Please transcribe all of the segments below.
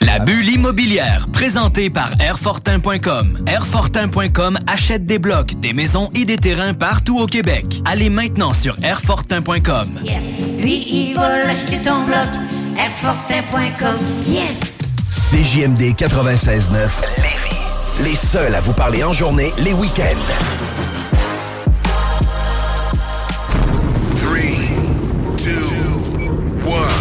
La bulle immobilière, présentée par Airfortin.com. Airfortin.com achète des blocs, des maisons et des terrains partout au Québec. Allez maintenant sur Airfortin.com. Yes. Lui, il va l'acheter ton bloc. Airfortin.com. Yes. CJMD 96.9. Les seuls à vous parler en journée, les week-ends. Three, two, one.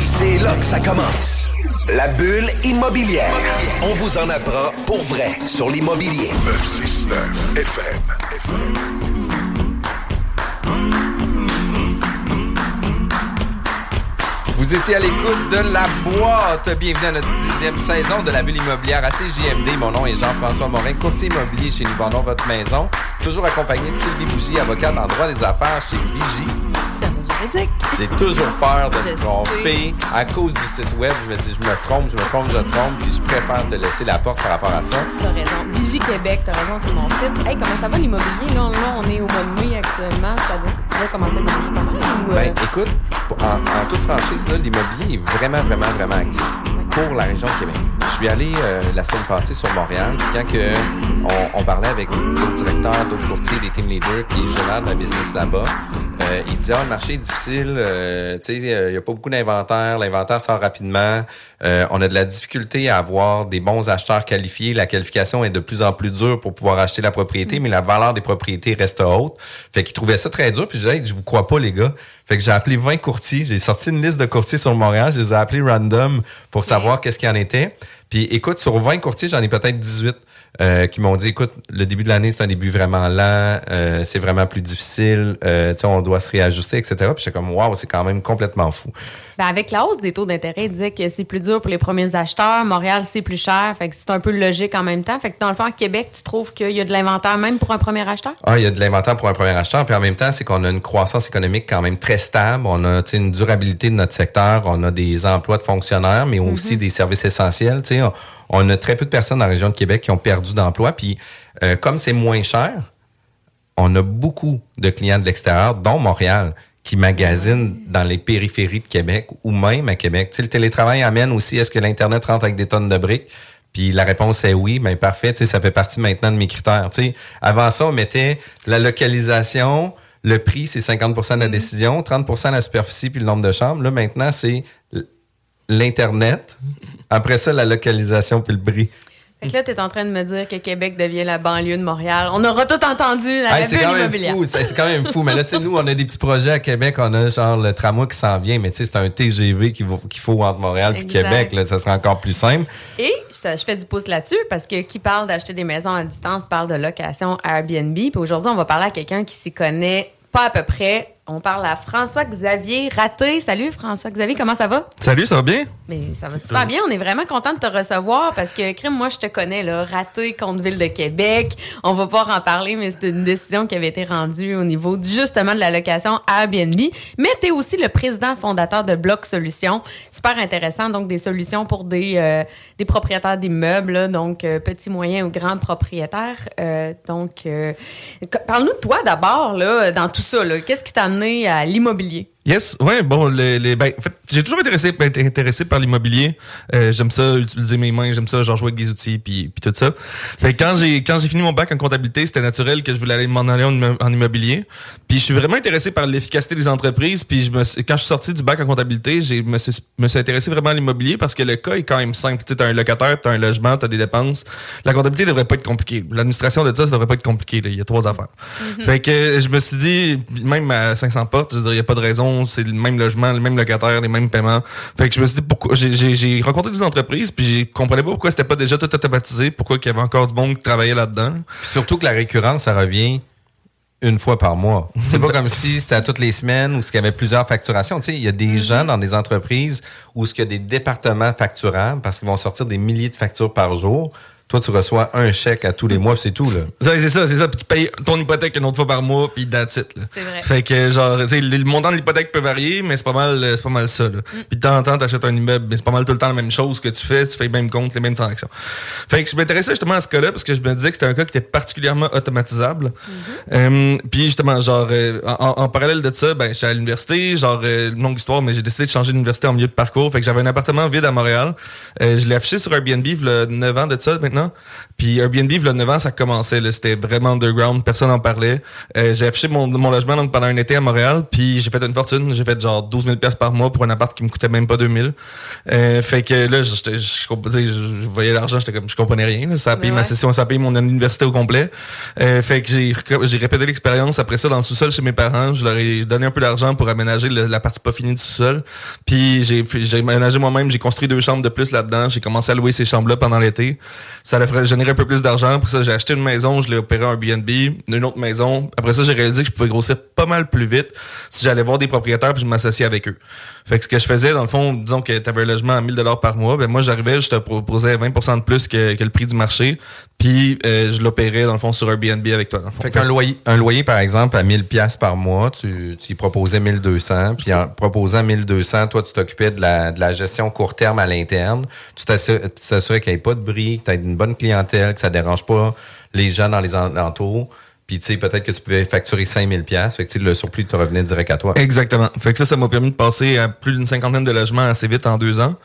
C'est là que ça commence. La bulle immobilière. On vous en apprend pour vrai sur l'immobilier. 969 FM. Vous étiez à l'écoute de La Boîte. Bienvenue à notre dixième saison de la bulle immobilière à CJMD. Mon nom est Jean-François Morin, courtier immobilier chez Nous Vendons Votre Maison. Toujours accompagné de Sylvie Bougie, avocate en droit des affaires chez Vigie. J'ai toujours peur de me tromper. À cause du site web, je me dis, je me trompe, je me trompe, je me trompe, puis je préfère te laisser la porte par rapport à ça. T'as raison. Vigie Québec, t'as raison, c'est mon site. Hey, comment ça va l'immobilier? Là, là, on est au mois de mai actuellement. Ça doit, commencer à bouger pas mal. Ou, euh, Ben, écoute, en, en toute franchise, l'immobilier est vraiment, vraiment, vraiment actif pour la région de Québec. Je suis allé euh, la semaine passée sur Montréal, puis quand que on, on parlait avec d'autres directeurs, d'autres courtiers, des team leaders qui gèrent de la business là-bas, euh, ils disaient, ah, le marché est difficile, euh, tu sais, il n'y a pas beaucoup d'inventaire, l'inventaire sort rapidement, euh, on a de la difficulté à avoir des bons acheteurs qualifiés, la qualification est de plus en plus dure pour pouvoir acheter la propriété, mais la valeur des propriétés reste haute. Fait qu'ils trouvaient ça très dur, puis je disais, Hey, je vous crois pas, les gars. Fait que j'ai appelé 20 courtiers, j'ai sorti une liste de courtiers sur Montréal, je les ai appelés random pour savoir qu'est-ce qu'il y en était. Puis écoute, sur 20 courtiers, j'en ai peut-être 18 euh, qui m'ont dit, écoute, le début de l'année, c'est un début vraiment lent, euh, c'est vraiment plus difficile, euh, tu sais, on doit se réajuster, etc. Puis j'étais comme, waouh, c'est quand même complètement fou. ben, avec la hausse des taux d'intérêt, il disait que c'est plus dur pour les premiers acheteurs. Montréal, c'est plus cher. Fait que c'est un peu logique en même temps. Fait que dans le fond, à Québec, tu trouves qu'il y a de l'inventaire même pour un premier acheteur? Ah, il y a de l'inventaire pour un premier acheteur, puis en même temps, c'est qu'on a une croissance économique quand même très stable. On a tu sais, une durabilité de notre secteur, on a des emplois de fonctionnaires, mais aussi des services essentiels. Tu sais, on, on a très peu de personnes dans la région de Québec qui ont perdu d'emploi. Puis euh, comme c'est moins cher, on a beaucoup de clients de l'extérieur, dont Montréal, qui magasinent dans les périphéries de Québec ou même à Québec. Tu sais, le télétravail amène aussi, est-ce que l'Internet rentre avec des tonnes de briques? Puis la réponse est oui, mais parfait, tu sais, ça fait partie maintenant de mes critères. Tu sais, avant ça, on mettait la localisation, le prix, c'est 50% de la décision, 30 de la superficie puis le nombre de chambres. Là, maintenant, c'est l'Internet. Après ça, la localisation puis le prix. Fait que là, tu es en train de me dire que Québec devient la banlieue de Montréal. On aura tout entendu dans Hey, la c'est bulle quand même immobilière. fou, c'est quand même fou. Mais là, tu sais, nous, on a des petits projets à Québec. On a genre le tramway qui s'en vient, mais tu sais, c'est un TGV qu'il faut, entre Montréal et. Québec. Là, ça sera encore plus simple. Et je fais du pouce là-dessus parce que qui parle d'acheter des maisons à distance parle de location Airbnb. Puis aujourd'hui, on va parler à quelqu'un qui s'y connaît pas à peu près. On parle à François-Xavier Raté. Salut François-Xavier, comment ça va? Salut, ça va bien? Mais ça va super bien. On est vraiment content de te recevoir parce que, crime, moi, je te connais, là. Raté contre Ville de Québec. On va pas en parler, mais c'est une décision qui avait été rendue au niveau justement de la location Airbnb. Mais tu es aussi le président fondateur de Bloc Solutions. Super intéressant. Donc, des solutions pour des, euh, des propriétaires d'immeubles, donc euh, petits, moyens ou grands propriétaires. Euh, donc, parle-nous de toi d'abord, là, dans tout ça. là. Qu'est-ce qui t'a à l'immobilier? Yes, ouais, bon, les, les- ben, en fait, j'ai toujours intéressé, été intéressé par l'immobilier. Euh, j'aime ça, utiliser mes mains, j'aime ça, genre jouer avec des outils, puis, puis tout ça. Fait que quand j'ai quand j'ai fini mon bac en comptabilité, c'était naturel que je voulais aller m'en aller en, immo- en immobilier. Puis je suis vraiment intéressé par l'efficacité des entreprises. Puis je me, quand je suis sorti du bac en comptabilité, j'ai me suis, me suis intéressé vraiment à l'immobilier parce que le cas est quand même simple. Tu t'as un locataire, t'as un logement, t'as des dépenses. La comptabilité devrait pas être compliquée. L'administration de ça, ça devrait pas être compliqué. là. Il y a trois affaires. Fait que je me suis dit, même à 500 portes, je dire, il y a pas de raison, c'est le même logement, le même locataire, les mêmes paiements. Fait que je me suis dit, pourquoi, j'ai- rencontré des entreprises, puis je comprenais pas pourquoi c'était pas déjà tout automatisé, pourquoi il y avait encore du monde qui travaillait là-dedans. Surtout que la récurrence, ça revient une fois par mois. C'est pas comme si c'était à toutes les semaines ou qu'il y avait plusieurs facturations. Tu sais, il y a des gens dans des entreprises où il y a des départements facturables parce qu'ils vont sortir des milliers de factures par jour. Toi, tu reçois un chèque à tous les mois, puis c'est tout, là. Ça, C'est ça, c'est ça. Puis tu payes ton hypothèque une autre fois par mois, puis that's it. Là. C'est vrai. Fait que genre, tu sais, le montant de l'hypothèque peut varier, mais c'est pas mal, euh, c'est pas mal ça. Là. Puis de temps en temps, t'achètes un immeuble, mais c'est pas mal tout le temps la même chose que tu fais. Tu fais le même compte, les mêmes transactions. Fait que je m'intéressais justement à ce cas-là parce que je me disais que c'était un cas qui était particulièrement automatisable. Euh, puis justement, genre, euh, en, en parallèle de ça, ben, j'étais à l'université, genre, euh, longue histoire, mais j'ai décidé de changer d'université en milieu de parcours. Fait que j'avais un appartement vide à Montréal. Euh, je l'ai affiché sur Airbnb, il y a 9 ans de ça maintenant. Puis Airbnb, il y a 9 ans, ça commençait. C'était vraiment underground, personne n'en parlait. Euh, j'ai affiché mon, mon logement donc, pendant un été à Montréal, puis j'ai fait une fortune. J'ai fait genre 12 000 pièces par mois pour un appart qui me coûtait même pas 2 000. Euh, fait que là, je, sais, je, je voyais l'argent, j'étais comme, je comprenais rien. là. Ça a payé ma session, ça a payé mon université au complet. Euh, fait que j'ai répété l'expérience. Après ça, dans le sous-sol chez mes parents, je leur ai donné un peu d'argent pour aménager le- la partie pas finie du sous-sol. Puis j'ai aménagé moi-même, j'ai construit deux chambres de plus là-dedans. J'ai commencé à louer ces chambres-là pendant l'été. Ça a fait générer un peu plus d'argent. Après ça, j'ai acheté une maison, je l'ai opéré en Airbnb, une autre maison. Après ça, j'ai réalisé que je pouvais grossir pas mal plus vite si j'allais voir des propriétaires puis je m'associais avec eux. Fait que ce que je faisais, dans le fond, disons que tu avais un logement à 1000 dollars par mois, ben moi j'arrivais, je te proposais 20% de plus que, le prix du marché, puis euh, je l'opérais dans le fond sur Airbnb avec toi. Fait qu'un loyer, un loyer, par exemple, à 1000 pièces par mois, tu, tu y proposais 1200, puis en proposant 1200, toi, tu t'occupais de la, de la gestion court terme à l'interne. Tu t'assur- tu t'assurais qu'il n'y ait pas de bruit, que tu aies une bonne clientèle, que ça dérange pas les gens dans les alentours. Puis, tu sais, peut-être que tu pouvais facturer 5000 pièces. Fait que, le surplus te revenait direct à toi. Exactement. Fait que ça, ça m'a permis de passer à plus d'une cinquantaine de logements assez vite en deux ans.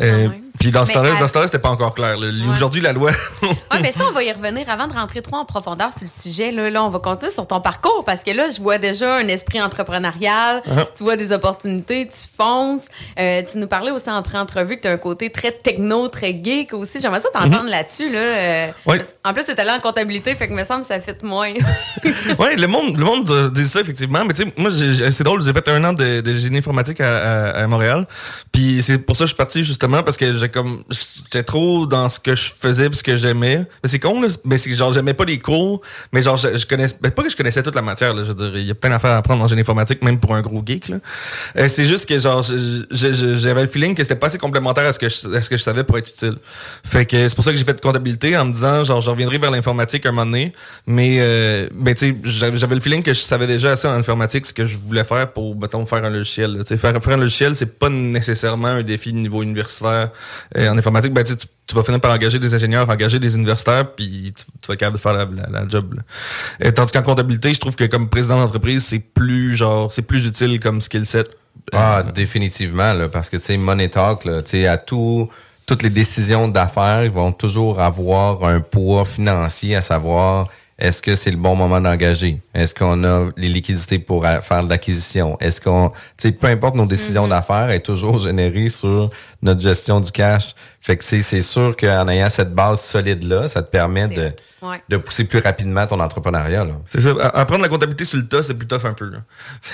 Euh, puis dans ce temps-là, à- temps-là, c'était pas encore clair. Aujourd'hui, la loi. Oui, mais ça, on va y revenir avant de rentrer trop en profondeur sur le sujet. Là, là on va continuer sur ton parcours parce que là, je vois déjà un esprit entrepreneurial. Uh-huh. Tu vois des opportunités, tu fonces. Euh, tu nous parlais aussi en pré-entrevue que tu as un côté très techno, très geek aussi. J'aimerais ça t'entendre là-dessus. Là, euh. Ouais. En plus, tu es allé en comptabilité, fait que me semble que ça fait moins. ouais, le monde, le monde dit ça effectivement, mais tu sais, moi, c'est drôle, j'ai fait un an de, de génie informatique à, à, à Montréal, puis c'est pour ça que je suis parti justement parce que j'ai comme, j'étais trop dans ce que je faisais, puis ce que j'aimais. Mais c'est con là, mais c'est genre j'aimais pas les cours, mais genre je, je connaissais, ben, pas que je connaissais toute la matière, là, je veux dire, il y a plein d'affaires à apprendre en génie informatique, même pour un gros geek là. Euh, c'est juste que genre j'avais le feeling que c'était pas assez complémentaire à ce que je, savais pour être utile. Fait que c'est pour ça que j'ai fait de comptabilité en me disant genre je reviendrai vers l'informatique un moment donné, mais euh, ben tu sais j'avais le feeling que je savais déjà assez en informatique ce que je voulais faire pour mettons faire un logiciel. Tu sais faire faire un logiciel c'est pas nécessairement un défi de niveau universitaire Euh, en informatique. Ben tu vas finir par engager des ingénieurs, engager des universitaires, puis tu, vas être capable de faire la, job. là. Euh, tandis qu'en comptabilité, je trouve que comme président d'entreprise, c'est plus genre c'est plus utile comme skill set. Ah, définitivement, parce que, tu sais, Money Talk, tu sais, à tout, toutes les décisions d'affaires, vont toujours avoir un poids financier, à savoir, est-ce que c'est le bon moment d'engager? Est-ce qu'on a les liquidités pour euh, faire de l'acquisition? Est-ce qu'on, tu sais, peu importe nos décisions d'affaires, est toujours générée sur notre gestion du cash. Fait que c'est, c'est sûr qu'en ayant cette base solide-là, ça te permet de. Ouais. de pousser plus rapidement ton entrepreneuriat. C'est ça. Apprendre la comptabilité sur le tas, c'est plus tough un peu. Là.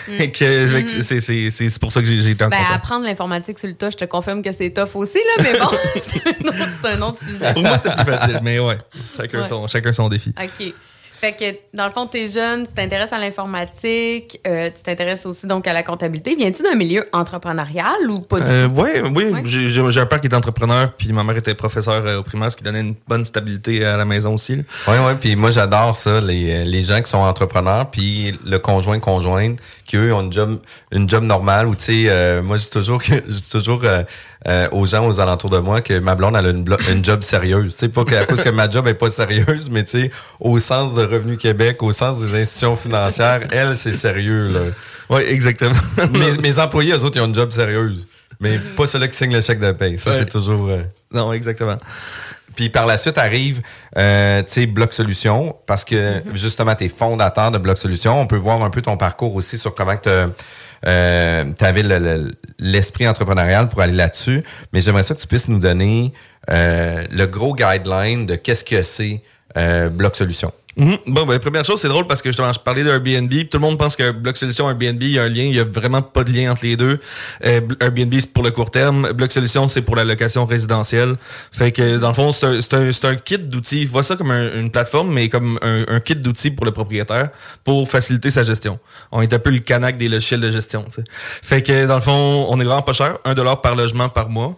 C'est- c'est c'est- c'est pour ça que j'ai été en Ben, apprendre l'informatique sur le tas, je te confirme que c'est tough aussi, là, mais bon, c'est un, autre- c'est un autre sujet. Pour moi, c'était plus facile, mais ouais. Chacun, Ouais. son, chacun son défi. OK. Fait que, dans le fond, t'es jeune, tu t'intéresses à l'informatique, euh, tu t'intéresses aussi donc à la comptabilité. Viens-tu d'un milieu entrepreneurial ou pas du Euh, tout? ouais, oui, j'ai j'ai- un père qui est entrepreneur, puis ma mère était professeure euh, au primaire, ce qui donnait une bonne stabilité à la maison aussi. là. Oui, oui, puis moi j'adore ça, les, euh, les gens qui sont entrepreneurs, puis le conjoint conjointe, qui eux ont une job, une job normale, où tu sais, euh, moi je dis toujours, je dis toujours euh, euh, aux gens aux alentours de moi que ma blonde elle a une, une job sérieuse. Tu sais, pas que, à cause que ma job est pas sérieuse, mais tu sais, au sens de Revenu Québec, au sens des institutions financières, elle c'est sérieux là. Oui, exactement. mes, mes employés, eux autres, ils ont une job sérieuse. Mais pas ceux-là qui signent le chèque de paye. Ça, Ouais. c'est toujours... euh, non, exactement. Puis par la suite arrive, euh, tu sais, Bloc Solutions, parce que justement, tu es fondateur de Bloc Solutions. On peut voir un peu ton parcours aussi sur comment tu avais l'esprit entrepreneurial pour aller là-dessus. Mais j'aimerais ça que tu puisses nous donner euh, le gros guideline de qu'est-ce que c'est euh, Bloc Mhm. Bon, ben, première chose, c'est drôle parce que justement, je parlais d'Airbnb. Tout le monde pense que Bloc Solution, Airbnb, il y a un lien. Il y a vraiment pas de lien entre les deux. Euh, Airbnb, c'est pour le court terme. Bloc Solution, c'est pour la location résidentielle. Fait que, dans le fond, c'est un, un, kit d'outils. Vois ça comme un- une plateforme, mais comme un, un kit d'outils pour le propriétaire pour faciliter sa gestion. On est un peu le canac des logiciels de gestion. Fait que, dans le fond, on est vraiment pas cher. Un dollar par logement par mois.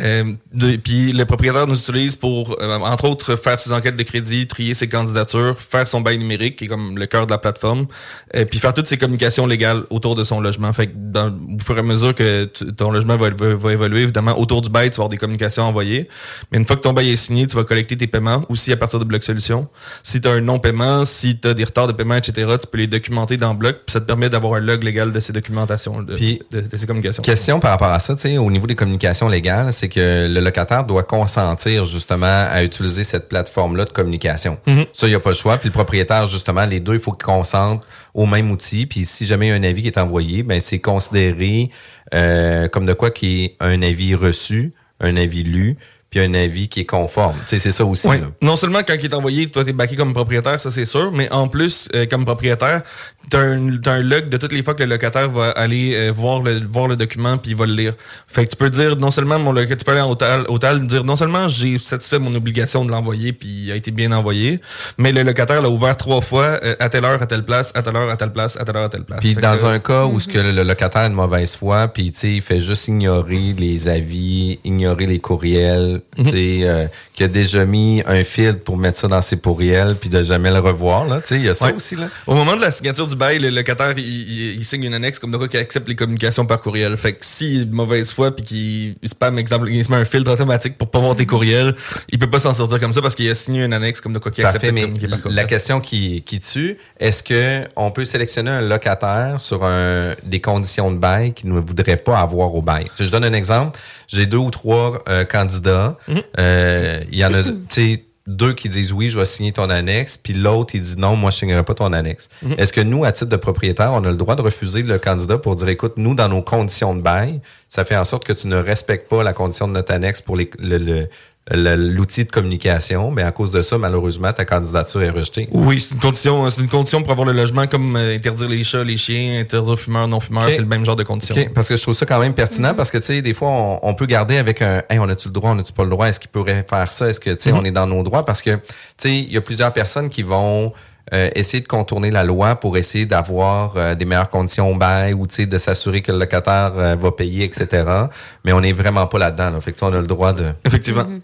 Euh, de- puis le propriétaire nous utilise pour, euh, entre autres, faire ses enquêtes de crédit, trier ses candidatures, faire son bail numérique, qui est comme le cœur de la plateforme, euh, puis faire toutes ses communications légales autour de son logement. Fait que dans, au fur et à mesure que tu- ton logement va, va- va évoluer, évidemment, autour du bail, tu vas avoir des communications envoyées. Mais une fois que ton bail est signé, tu vas collecter tes paiements aussi à partir de Bloc Solutions. Si tu as un non-paiement, si tu as des retards de paiement, etc., tu peux les documenter dans Bloc, puis ça te permet d'avoir un log légal de ces documentations, de- de ces communications. Question par rapport à ça, tu sais, au niveau des communications légales, c'est que le locataire doit consentir justement à utiliser cette plateforme-là de communication. Mhm. Ça, il n'y a pas le choix. Puis le propriétaire, justement, les deux, il faut qu'ils consentent au même outil. Puis si jamais il y a un avis qui est envoyé, ben c'est considéré euh, comme de quoi qui est un avis reçu, un avis lu, puis un avis qui est conforme. Tu sais, c'est ça aussi. Oui. là. Non seulement quand il est envoyé, toi, t'es backé comme propriétaire, ça c'est sûr, mais en plus, euh, comme propriétaire, t'as un, t'as un log de toutes les fois que le locataire va aller euh, voir, le, voir le document puis il va le lire. Fait que tu peux dire, non seulement mon locataire, tu peux aller en hôtel, hôtel dire, non seulement j'ai satisfait mon obligation de l'envoyer puis il a été bien envoyé, mais le locataire l'a ouvert trois fois, euh, à telle heure, à telle place, à telle heure, à telle place, à telle heure, à telle place. Puis dans que- un cas où ce que le locataire a de mauvaise foi, puis tu sais, il fait juste ignorer les avis, ignorer les courriels, tu sais, euh, qui a déjà mis un filtre pour mettre ça dans ses courriels, puis de jamais le revoir, là, tu sais, il y a ça Ouais. aussi, là. Au moment de la signature du bail, le locataire, il, il- il signe une annexe comme de quoi qu'il accepte les communications par courriel. Fait que si de mauvaise foi puis qu'il il spam, exemple, il se met un filtre automatique pour pas voir tes courriels, il peut pas s'en sortir comme ça parce qu'il a signé une annexe comme de quoi qu'il accepte mais par courriel. la question qui, qui tue, est-ce que on peut sélectionner un locataire sur un, des conditions de bail qu'il ne voudrait pas avoir au bail? Tu sais, je donne un exemple. J'ai deux ou trois euh, candidats. Mhm. Euh, Il y en a, tu sais, deux qui disent oui, je vais signer ton annexe, puis l'autre, il dit non, moi, je signerai pas ton annexe. Mhm. Est-ce que nous, à titre de propriétaire, on a le droit de refuser le candidat pour dire, écoute, nous, dans nos conditions de bail, ça fait en sorte que tu ne respectes pas la condition de notre annexe pour les, le- le- le- l'outil de communication, mais à cause de ça, malheureusement, ta candidature est rejetée. Oui, c'est une condition, c'est une condition pour avoir le logement comme euh, interdire les chats, les chiens, interdire fumeurs, non fumeurs, c'est le même genre de condition. OK, parce que je trouve ça quand même pertinent parce que tu sais des fois on, on peut garder avec un hey, on a-tu le droit, on a-tu pas le droit, est-ce qu'il pourrait faire ça, est-ce que tu sais Mhm. on est dans nos droits parce que tu sais il y a plusieurs personnes qui vont euh, essayer de contourner la loi pour essayer d'avoir euh, des meilleures conditions au bail ou tu sais de s'assurer que le locataire euh, va payer etc. Mais on est vraiment pas là-dedans. Là. Fait que tu sais, on a le droit de Effectivement. Puis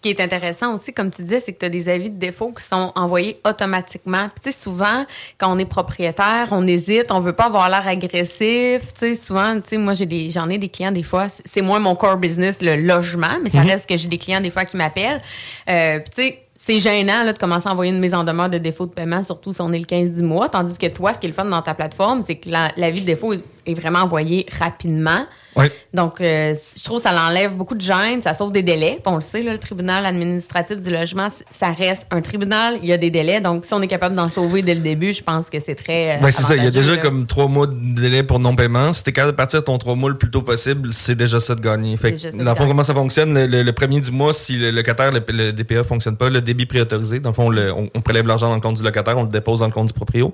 ce qui est intéressant aussi, comme tu disais, c'est que tu as des avis de défaut qui sont envoyés automatiquement. Puis tu sais, souvent, quand on est propriétaire, on hésite, on veut pas avoir l'air agressif. Tu sais, souvent, tu sais, moi, j'ai des, j'en ai des clients des fois. c'est- moins mon core business, le logement, mais ça Mhm. reste que j'ai des clients des fois qui m'appellent. Euh, puis tu sais, c'est gênant là, de commencer à envoyer une mise en demeure de défaut de paiement, surtout si on est le 15 du mois. Tandis que toi, ce qui est le fun dans ta plateforme, c'est que la- l'avis de défaut est, est vraiment envoyé rapidement. Oui. Donc, euh, je trouve que ça l'enlève beaucoup de gêne, ça sauve des délais. Puis on le sait, là, le tribunal administratif du logement, ça reste un tribunal, il y a des délais. Donc, si on est capable d'en sauver dès le début, je pense que c'est très. euh, Ben, c'est ça. Il y a déjà là. comme trois mois de délai pour non-paiement. Si t'es capable de partir ton trois mois le plus tôt possible, c'est déjà ça de gagner. Fait que, dans le fond, comment ça fonctionne? Le, le- le premier du mois, si le locataire, le, le DPA fonctionne pas, le débit préautorisé, dans le fond, on, on prélève l'argent dans le compte du locataire, on le dépose dans le compte du proprio.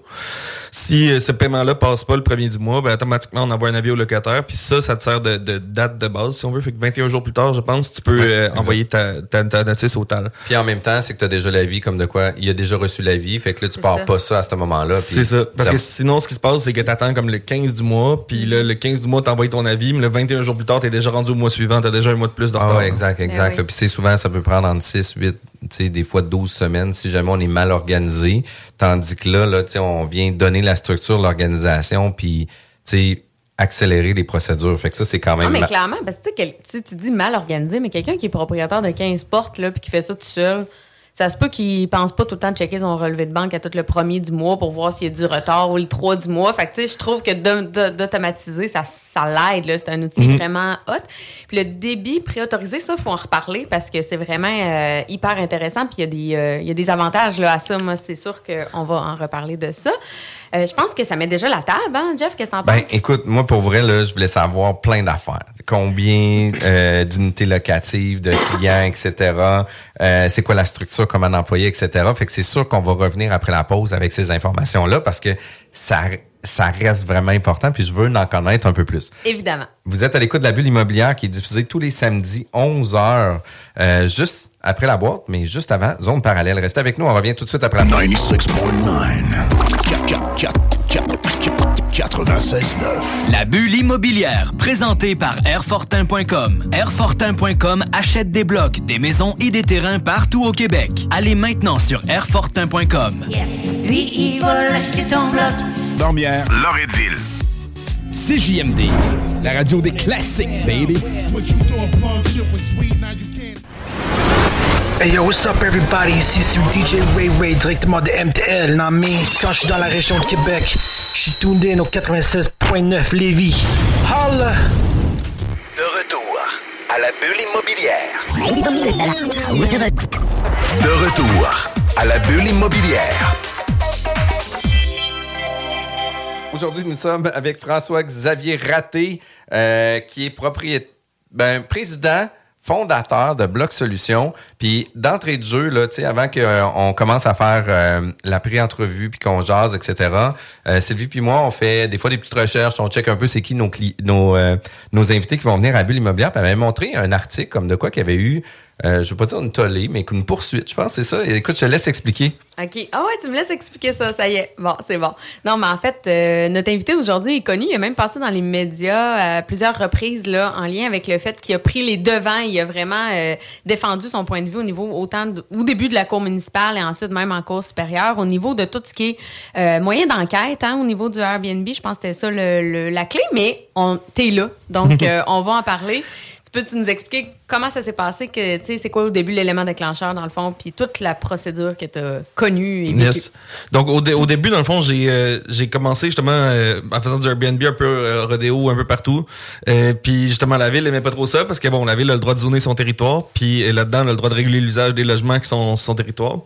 Si euh, ce paiement-là passe pas le premier du mois, ben, automatiquement, on envoie un avis au locataire. Puis ça, ça te sert de, de date de base, si on veut. Fait que 21 jours plus tard, je pense, tu peux euh, envoyer ta, ta, ta notice au TAL. Puis en même temps, c'est que tu as déjà l'avis comme de quoi il a déjà reçu l'avis. Fait que là, tu pars ça. pas ça à ce moment-là. C'est ça. Parce que sinon, ce qui se passe, c'est que tu attends comme le 15 du mois. Puis là, le 15 du mois, tu envoies ton avis. Mais le 21 jours plus tard, tu es déjà rendu au mois suivant. Tu as déjà un mois de plus de Ah ouais, exact, exact. Eh. Puis c'est souvent, ça peut prendre entre 6, 8, tu sais, des fois 12 semaines si jamais on est mal organisé. Tandis que là, là, tu sais, on vient donner la structure, l'organisation, puis, sais, accélérer les procédures. Fait que ça, c'est quand Non, même... mais ma- clairement, parce que tu tu dis mal organisé, mais quelqu'un qui est propriétaire de 15 portes, là, puis qui fait ça tout seul, ça se peut qu'il pense pas tout le temps de checker son relevé de banque à tout le premier du mois pour voir s'il y a du retard ou le 3 du mois. Fait que, tu sais, je trouve que d'au- d'au- d'automatiser, ça, ça l'aide, là. C'est un outil vraiment hot. Puis le débit préautorisé, ça, faut en reparler parce que c'est vraiment euh, hyper intéressant. Puis il y, a des, euh, y a des avantages, là, à ça. Moi, c'est sûr qu'on va en reparler de ça. Euh, je pense que ça met déjà la table, hein, Jeff? Qu'est-ce que t'en Ben, penses? écoute, moi, pour vrai, là, je voulais savoir plein d'affaires. Combien euh, d'unités locatives, de clients, etc. Euh, c'est quoi la structure, comment employé, etc. Fait que c'est sûr qu'on va revenir après la pause avec ces informations-là parce que ça, ça reste vraiment important, puis je veux en connaître un peu plus. Évidemment. Vous êtes à l'écoute de la bulle immobilière qui est diffusée tous les samedis, 11 heures, euh, juste après la boîte, mais juste avant, zone parallèle. Restez avec nous, on revient tout de suite après la pause. 96.9. La bulle immobilière, présentée par Airfortin.com. Airfortin.com achète des blocs, des maisons et des terrains partout au Québec. Allez maintenant sur Airfortin.com. Yes. Lui, il va l'acheter ton bloc. Dormière. Loretteville. CJMD, la radio des classiques, baby. Hey yo, what's up everybody? Ici c'est DJ Ray Ray directement de MTL, non mais quand je suis dans la région de Québec, je suis tuned in au 96.9 Lévis. Holla! De retour à la bulle immobilière. De retour à la bulle immobilière. Aujourd'hui, nous sommes avec François-Xavier Raté, euh, qui est propriétaire, ben, président, fondateur de Bloc Solutions. Puis d'entrée de jeu, là, avant qu'on commence à faire euh, la pré-entrevue puis qu'on jase, etc., euh, Sylvie puis moi, on fait des fois des petites recherches, on check un peu c'est qui nos, nos, euh, nos invités qui vont venir à Bulle Immobilière. Puis elle m'avait montré un article comme de quoi qu'il y avait eu, euh, je veux pas dire une tollée, mais une poursuite, je pense, c'est ça. Écoute, je te laisse expliquer. OK. Ah ouais, tu me laisses expliquer ça. Ça y est. Bon, c'est bon. Non, mais en fait, euh, notre invité aujourd'hui est connu. Il a même passé dans les médias à plusieurs reprises là, en lien avec le fait qu'il a pris les devants. Il a vraiment euh, défendu son point de vue au niveau autant de- au début de la cour municipale et ensuite même en cour supérieure, au niveau de tout ce qui est euh, moyen d'enquête, hein, au niveau du Airbnb. Je pense que c'était ça le- le- la clé, mais on t'es là. Donc, euh, on va en parler. Tu peux-tu nous expliquer comment ça s'est passé? que tu sais, C'est quoi au début l'élément déclencheur, dans le fond, puis toute la procédure que tu as connue et? Yes. Donc, au, dé- au début, dans le fond, j'ai euh, j'ai commencé justement euh, en faisant du Airbnb un peu euh, rodéo, un peu partout. Euh, puis justement, la ville aimait pas trop ça parce que bon, la ville a le droit de zoner son territoire. Puis là-dedans, elle a le droit de réguler l'usage des logements qui sont sur son territoire.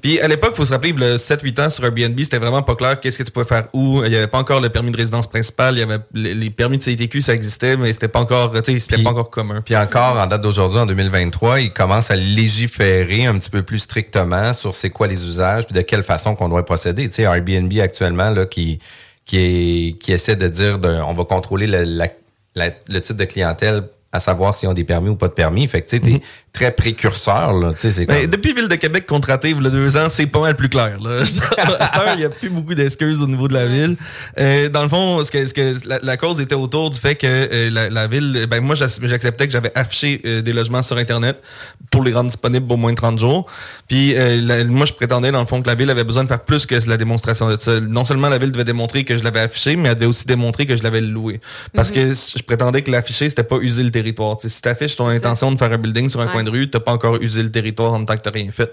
Puis à l'époque, faut se rappeler, le 7-8 ans sur Airbnb, c'était vraiment pas clair qu'est-ce que tu pouvais faire où. Il y avait pas encore le permis de résidence principale. Il y avait les, permis de CTQ, ça existait, mais c'était pas encore, tu sais, c'était pas encore commun. Puis encore, en date d'aujourd'hui, en 2023, ils commencent à légiférer un petit peu plus strictement sur c'est quoi les usages puis de quelle façon qu'on doit procéder. Tu sais, Airbnb actuellement, qui, essaie de dire on va contrôler le type de clientèle à savoir s'ils ont des permis ou pas de permis. Fait que tu sais, t'es très précurseur, là. Tu sais, c'est Ben, comme... depuis Ville de Québec contraté, il y a deux ans, c'est pas mal plus clair. Là. à il n'y a plus beaucoup d'excuses au niveau de la ville. Euh, dans le fond, ce que, ce que la, la cause était autour du fait que euh, la, la ville, ben moi j'ac- j'acceptais que j'avais affiché euh, des logements sur Internet pour les rendre disponibles pour moins de 30 jours. Puis euh, la- moi je prétendais dans le fond que la ville avait besoin de faire plus que la démonstration de ça. Non seulement la ville devait démontrer que je l'avais affiché, mais elle devait aussi démontrer que je l'avais loué. Parce que je prétendais que l'affiché, c'était pas user le territoire. Tu si t'affiches ton intention de faire un building sur un Ouais. coin de rue, t'as pas encore usé le territoire en tant que t'as rien fait.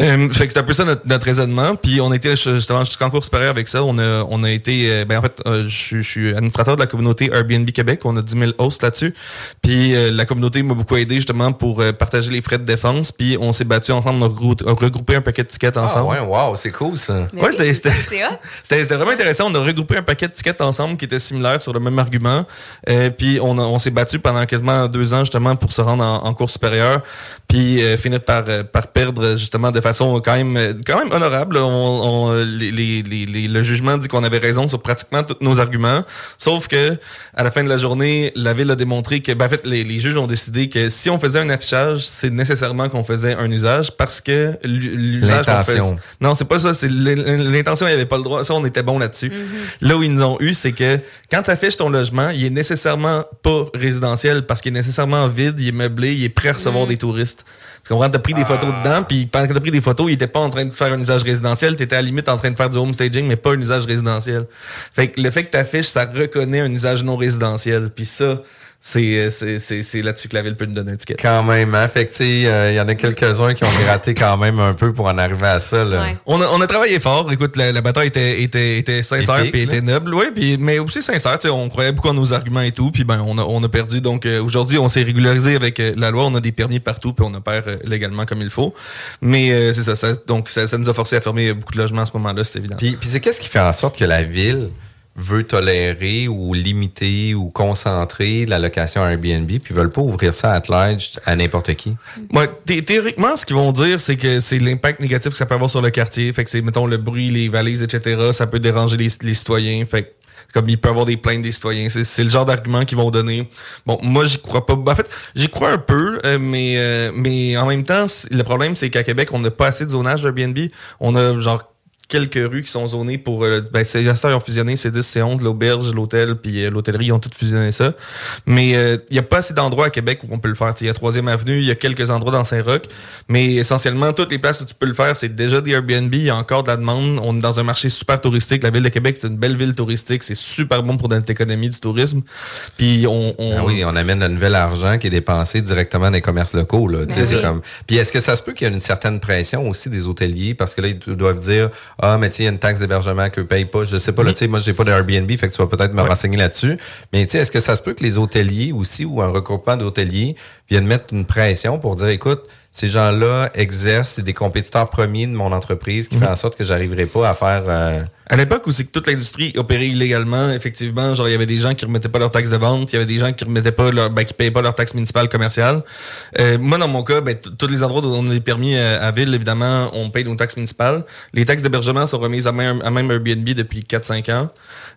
Euh, fait que c'est un peu ça notre, notre raisonnement. Puis on était justement jusqu'en cours supérieur avec ça. On a, on a été, euh, ben en fait, euh, je suis- je suis administrateur de la communauté Airbnb Québec. On a 10 000 hosts là-dessus. Puis euh, la communauté m'a beaucoup aidé justement pour euh, partager les frais de défense. Puis on s'est battu ensemble, on a regroupé un paquet de tickets Ah ensemble. ouais, wow, c'est cool, ça. Mais Ouais, oui, c'était- vraiment intéressant. On a regroupé un paquet de tickets ensemble qui étaient similaires sur le même argument. Euh, puis on, a- on s'est battu pendant quasiment deux ans justement pour se rendre en, en cours supérieur, puis euh, finir par euh, par perdre justement de façon quand même euh, quand même honorable. On, on- les, les- les- les- le jugement dit qu'on avait raison sur pratiquement tous nos arguments, sauf que à la fin de la journée, la ville a démontré que ben, en fait les, les juges ont décidé que si on faisait un affichage, c'est nécessairement qu'on faisait un usage parce que l'u- l'usage qu'on fait- non, c'est pas ça. C'est l'in- l'intention, il n'y avait pas le droit. Ça, on était bon là-dessus. Mm-hmm. Là où ils nous ont eu, c'est que quand tu affiches ton logement, il est nécessairement pas résidentiel parce qu'il est nécessairement vide, il est meublé, il est prêt à recevoir des touristes. Tu comprends? T'as pris des photos dedans, puis pendant que t'as pris des photos, il était pas en train de faire un usage résidentiel, t'étais à la limite en train de faire du home staging, mais pas un usage résidentiel. Fait que le fait que t'affiches, ça reconnaît un usage non résidentiel. Puis ça, c'est c'est- c'est- c'est là-dessus que la ville peut nous donner un ticket. Quand même, hein? Fait que, tu sais, euh, il y en a quelques-uns qui ont gratté quand même un peu pour en arriver à ça, là. Ouais. On a, on a travaillé fort. Écoute, la, la bataille était, était, était sincère puis était noble. Ouais, puis, mais aussi sincère. tu sais, On croyait beaucoup en nos arguments et tout. Puis ben, on a, on a perdu. Donc euh, aujourd'hui, on s'est régularisé avec euh, la loi. On a des permis partout. Puis on opère euh, légalement comme il faut. Mais euh, c'est ça, ça. Donc ça, ça nous a forcé à fermer beaucoup de logements à ce moment-là. C'est évident. Puis, puis c'est qu'est-ce qui fait en sorte que la ville veut tolérer ou limiter ou concentrer la location Airbnb puis veulent pas ouvrir ça à large à n'importe qui? Ouais, thé- théoriquement, ce qu'ils vont dire, c'est que c'est l'impact négatif que ça peut avoir sur le quartier. Fait que c'est, mettons, le bruit, les valises, etc. Ça peut déranger les, citoyens. Fait que, comme il peut avoir des plaintes des citoyens. C'est, le genre d'argument qu'ils vont donner. Bon, moi, j'y crois pas. En fait, j'y crois un peu, euh, mais, euh, mais en même temps, le problème, c'est qu'à Québec, on n'a pas assez de zonage Airbnb. On a, genre, quelques rues qui sont zonées pour euh, ben c'est ils ont fusionné c'est 10 c'est 11 l'auberge l'hôtel puis euh, l'hôtellerie ils ont toutes fusionné ça. Mais euh, il y a pas assez d'endroits à Québec où on peut le faire. Il y a troisième avenue il y a quelques endroits dans Saint-Roch mais essentiellement toutes les places où tu peux le faire c'est déjà des Airbnb il y a encore de la demande. On est dans un marché super touristique. La ville de Québec c'est une belle ville touristique. C'est super bon pour notre économie du tourisme. Puis on, on Ah oui, on amène le nouvel argent qui est dépensé directement dans les commerces locaux. Là, Ben c'est comme... Puis est-ce que ça se peut qu'il y ait une certaine pression aussi des hôteliers? Parce que là, ils doivent dire Ah, mais tu sais, il y a une taxe d'hébergement qu'eux payent pas. Je sais pas, là, tu sais, moi, j'ai pas d'Airbnb, fait que tu vas peut-être me renseigner là-dessus. Mais tu sais, est-ce que ça se peut que les hôteliers aussi ou un regroupement d'hôteliers viennent mettre une pression pour dire écoute, ces gens-là exercent, c'est des compétiteurs premiers de mon entreprise qui fait en sorte que j'arriverai pas à faire. euh, À l'époque où c'est que toute l'industrie opérait illégalement, effectivement, genre il y avait des gens qui remettaient pas leur taxe de vente, il y avait des gens qui remettaient pas leur, ben, qui payaient pas leur taxe municipale commerciale. Euh, moi dans mon cas, ben, tous les endroits où on a les permis euh, à ville, évidemment, on paye nos taxes municipales. Les taxes d'hébergement sont remises à même, à même Airbnb depuis 4-5 ans.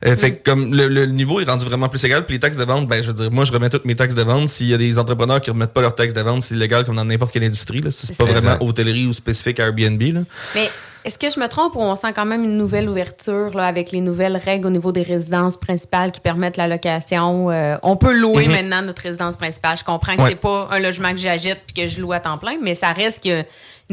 Euh, Fait que comme le, le niveau est rendu vraiment plus égal, puis les taxes de vente, ben je veux dire, moi je remets toutes mes taxes de vente. S'il y a des entrepreneurs qui remettent pas leurs taxes de vente, c'est illégal comme dans n'importe quelle industrie. là. C'est C'est pas ça. vraiment hôtellerie ou spécifique à Airbnb. Là. Mais est-ce que je me trompe ou on sent quand même une nouvelle ouverture là, avec les nouvelles règles au niveau des résidences principales qui permettent la location? euh, on peut louer Mhm. maintenant notre résidence principale. Je comprends que Ouais. c'est pas un logement que j'achète puis que je loue à temps plein, mais ça reste qu'il a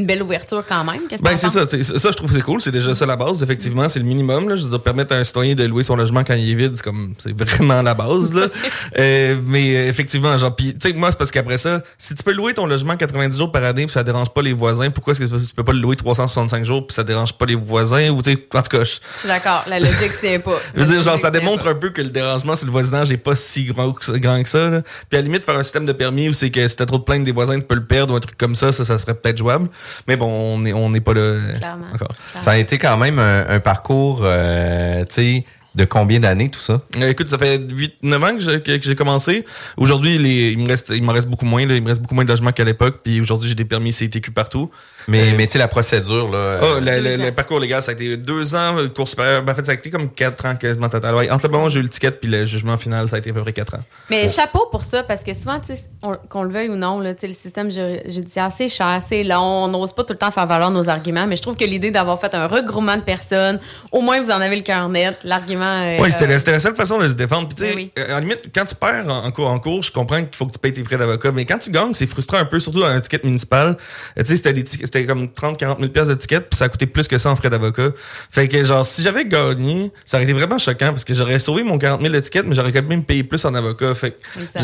une belle ouverture quand même. Ben c'est ça, ça je trouve que c'est cool, c'est déjà ça la base, effectivement, c'est le minimum là, je veux dire permettre à un citoyen de louer son logement quand il est vide, c'est comme c'est vraiment la base là. Euh, mais euh, effectivement, genre puis tu sais moi c'est parce qu'après ça, si tu peux louer ton logement 90 jours par année puis ça dérange pas les voisins, pourquoi est-ce que tu peux pas le louer 365 jours puis ça dérange pas les voisins ou tu sais en tout cas, je, suis d'accord, la logique tient pas. je veux dire, genre, ça démontre pas. un peu que le dérangement sur le voisinage est pas si grand que ça. grand que ça, là. Puis à la limite, faire un système de permis où c'est que si t'as trop de plaintes des voisins, tu peux le perdre ou un truc comme ça, ça, ça serait peut-être jouable. Mais bon, on est, on n'est pas là Clairement. encore. Ça a été quand même un, un parcours, euh, tu sais, de combien d'années tout ça? Euh, écoute, ça fait 8-9 ans que j'ai, que, que j'ai commencé. Aujourd'hui, il me reste, il me reste beaucoup moins, là. Il me reste beaucoup moins de logements qu'à l'époque. Puis aujourd'hui, j'ai des permis CTQ partout. Mais, Euh, mais tu sais, la procédure, là. Oh, euh, le, le- parcours légal, ça a été deux ans, le cours supérieur. Ben, en fait, ça a été comme quatre ans quasiment total. Ouais, entre le moment où j'ai eu le ticket puis le jugement final, ça a été à peu près quatre ans. Mais chapeau pour ça, parce que souvent, tu sais, on- qu'on le veuille ou non, là, tu sais, le système ju- judiciaire, c'est cher, c'est long, on n'ose pas tout le temps faire valoir nos arguments, mais je trouve que l'idée d'avoir fait un regroupement de personnes, au moins vous en avez le cœur net, l'argument... est, Oui, c'était euh, la, c'était la seule façon de se défendre. Puis, tu sais, oui. euh, limite, quand tu perds en, en cours, en cours, je comprends qu'il faut que tu payes tes frais d'avocat. Mais quand tu gagnes, c'est frustrant un peu, surtout dans un ticket municipal. Euh, tu sais, c'était des tickets- c'était comme 30, 40 000 pièces de ticket, puis ça a coûté plus que ça en frais d'avocat. Fait que, genre, si j'avais gagné, ça aurait été vraiment choquant parce que j'aurais sauvé mon 40 000 de ticket, mais j'aurais quand même payé plus en avocat. Fait que,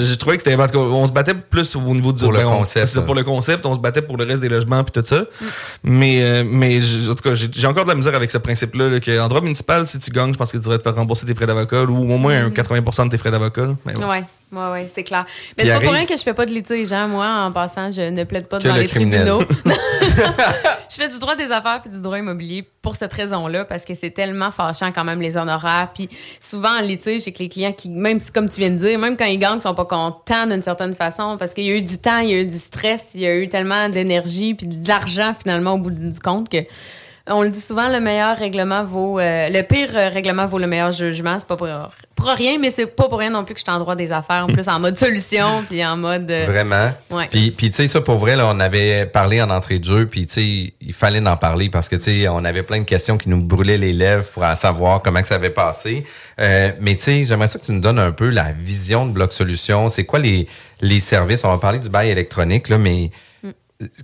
j'ai trouvé que c'était, parce qu'on se battait plus au niveau du Pour le ben, on- concept, hein. pour le concept, on se battait pour le reste des logements puis tout ça. Mm. Mais, euh, mais en tout cas, j'ai encore de la misère avec ce principe-là, là, que en droit municipal, si tu gagnes, je pense que tu devrais te faire rembourser tes frais d'avocat ou au moins un 80% de tes frais d'avocat. Ouais, ouais, ouais, c'est clair. Mais c'est pas pour rien que je fais pas de litige, hein. Moi, en passant, je ne plaide pas Que devant le les criminel. tribunaux. je fais du droit des affaires puis du droit immobilier pour cette raison-là, parce que c'est tellement fâchant quand même les honoraires. Puis souvent en litige, c'est que les clients qui, même si, comme tu viens de dire, même quand ils gagnent, ils sont pas contents d'une certaine façon, parce qu'il y a eu du temps, il y a eu du stress, il y a eu tellement d'énergie puis de l'argent finalement au bout du compte que on le dit souvent, le meilleur règlement vaut, euh, le pire euh, règlement vaut le meilleur jugement. C'est pas pour, pour rien, mais c'est pas pour rien non plus que je suis en droit des affaires, en plus en mode solution, puis en mode. euh, Vraiment? Ouais. Puis, puis tu sais, ça, pour vrai, là, on avait parlé en entrée de jeu, puis tu sais, il fallait en parler parce que, tu sais, on avait plein de questions qui nous brûlaient les lèvres pour savoir comment que ça avait passé. Euh, mais tu sais, j'aimerais ça que tu nous donnes un peu la vision de Bloc Solutions. C'est quoi les, les services? On va parler du bail électronique, là, mais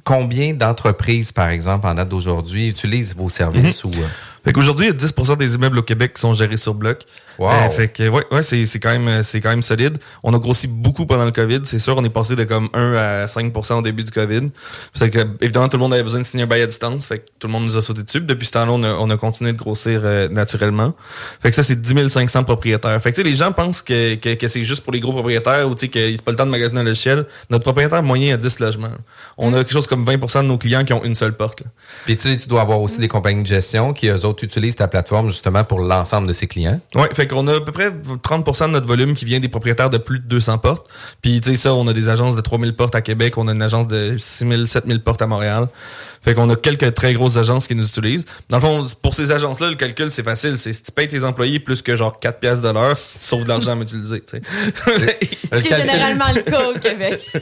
combien d'entreprises, par exemple, en date d'aujourd'hui, utilisent vos services ou... euh, Fait qu'aujourd'hui, il y a 10 des immeubles au Québec qui sont gérés sur bloc. Wow. Euh, fait que, ouais, ouais c'est, c'est quand même, euh, c'est quand même solide. On a grossi beaucoup pendant le COVID. C'est sûr, on est passé de comme 1 à 5% au début du COVID. Fait que, évidemment, tout le monde avait besoin de signer un bail à distance. Fait que tout le monde nous a sauté dessus. Puis Depuis ce temps-là, on a, on a continué de grossir euh, naturellement. Fait que ça, c'est 10 500 propriétaires. Fait que, tu sais, les gens pensent que, que, que c'est juste pour les gros propriétaires ou, tu sais, qu'il c'est pas le temps de magasiner un logiciel. Notre propriétaire moyen a 10 logements. On a quelque chose comme 20% de nos clients qui ont une seule porte. là. Puis tu sais, tu dois avoir aussi des compagnies de gestion qui, eux autres, utilisent ta plateforme justement pour l'ensemble de ses clients. Ouais, fait qu'on a à peu près 30% de notre volume qui vient des propriétaires de plus de 200 portes. Puis tu sais ça, on a des agences de 3000 portes à Québec, on a une agence de 6000 7000 portes à Montréal. Fait qu'on a quelques très grosses agences qui nous utilisent. Dans le fond, pour ces agences-là, le calcul c'est facile, c'est si tu payes tes employés plus que genre 4 pièces de l'heure, tu sauves de l'argent à utiliser, tu sais. Ce qui est généralement le cas au Québec.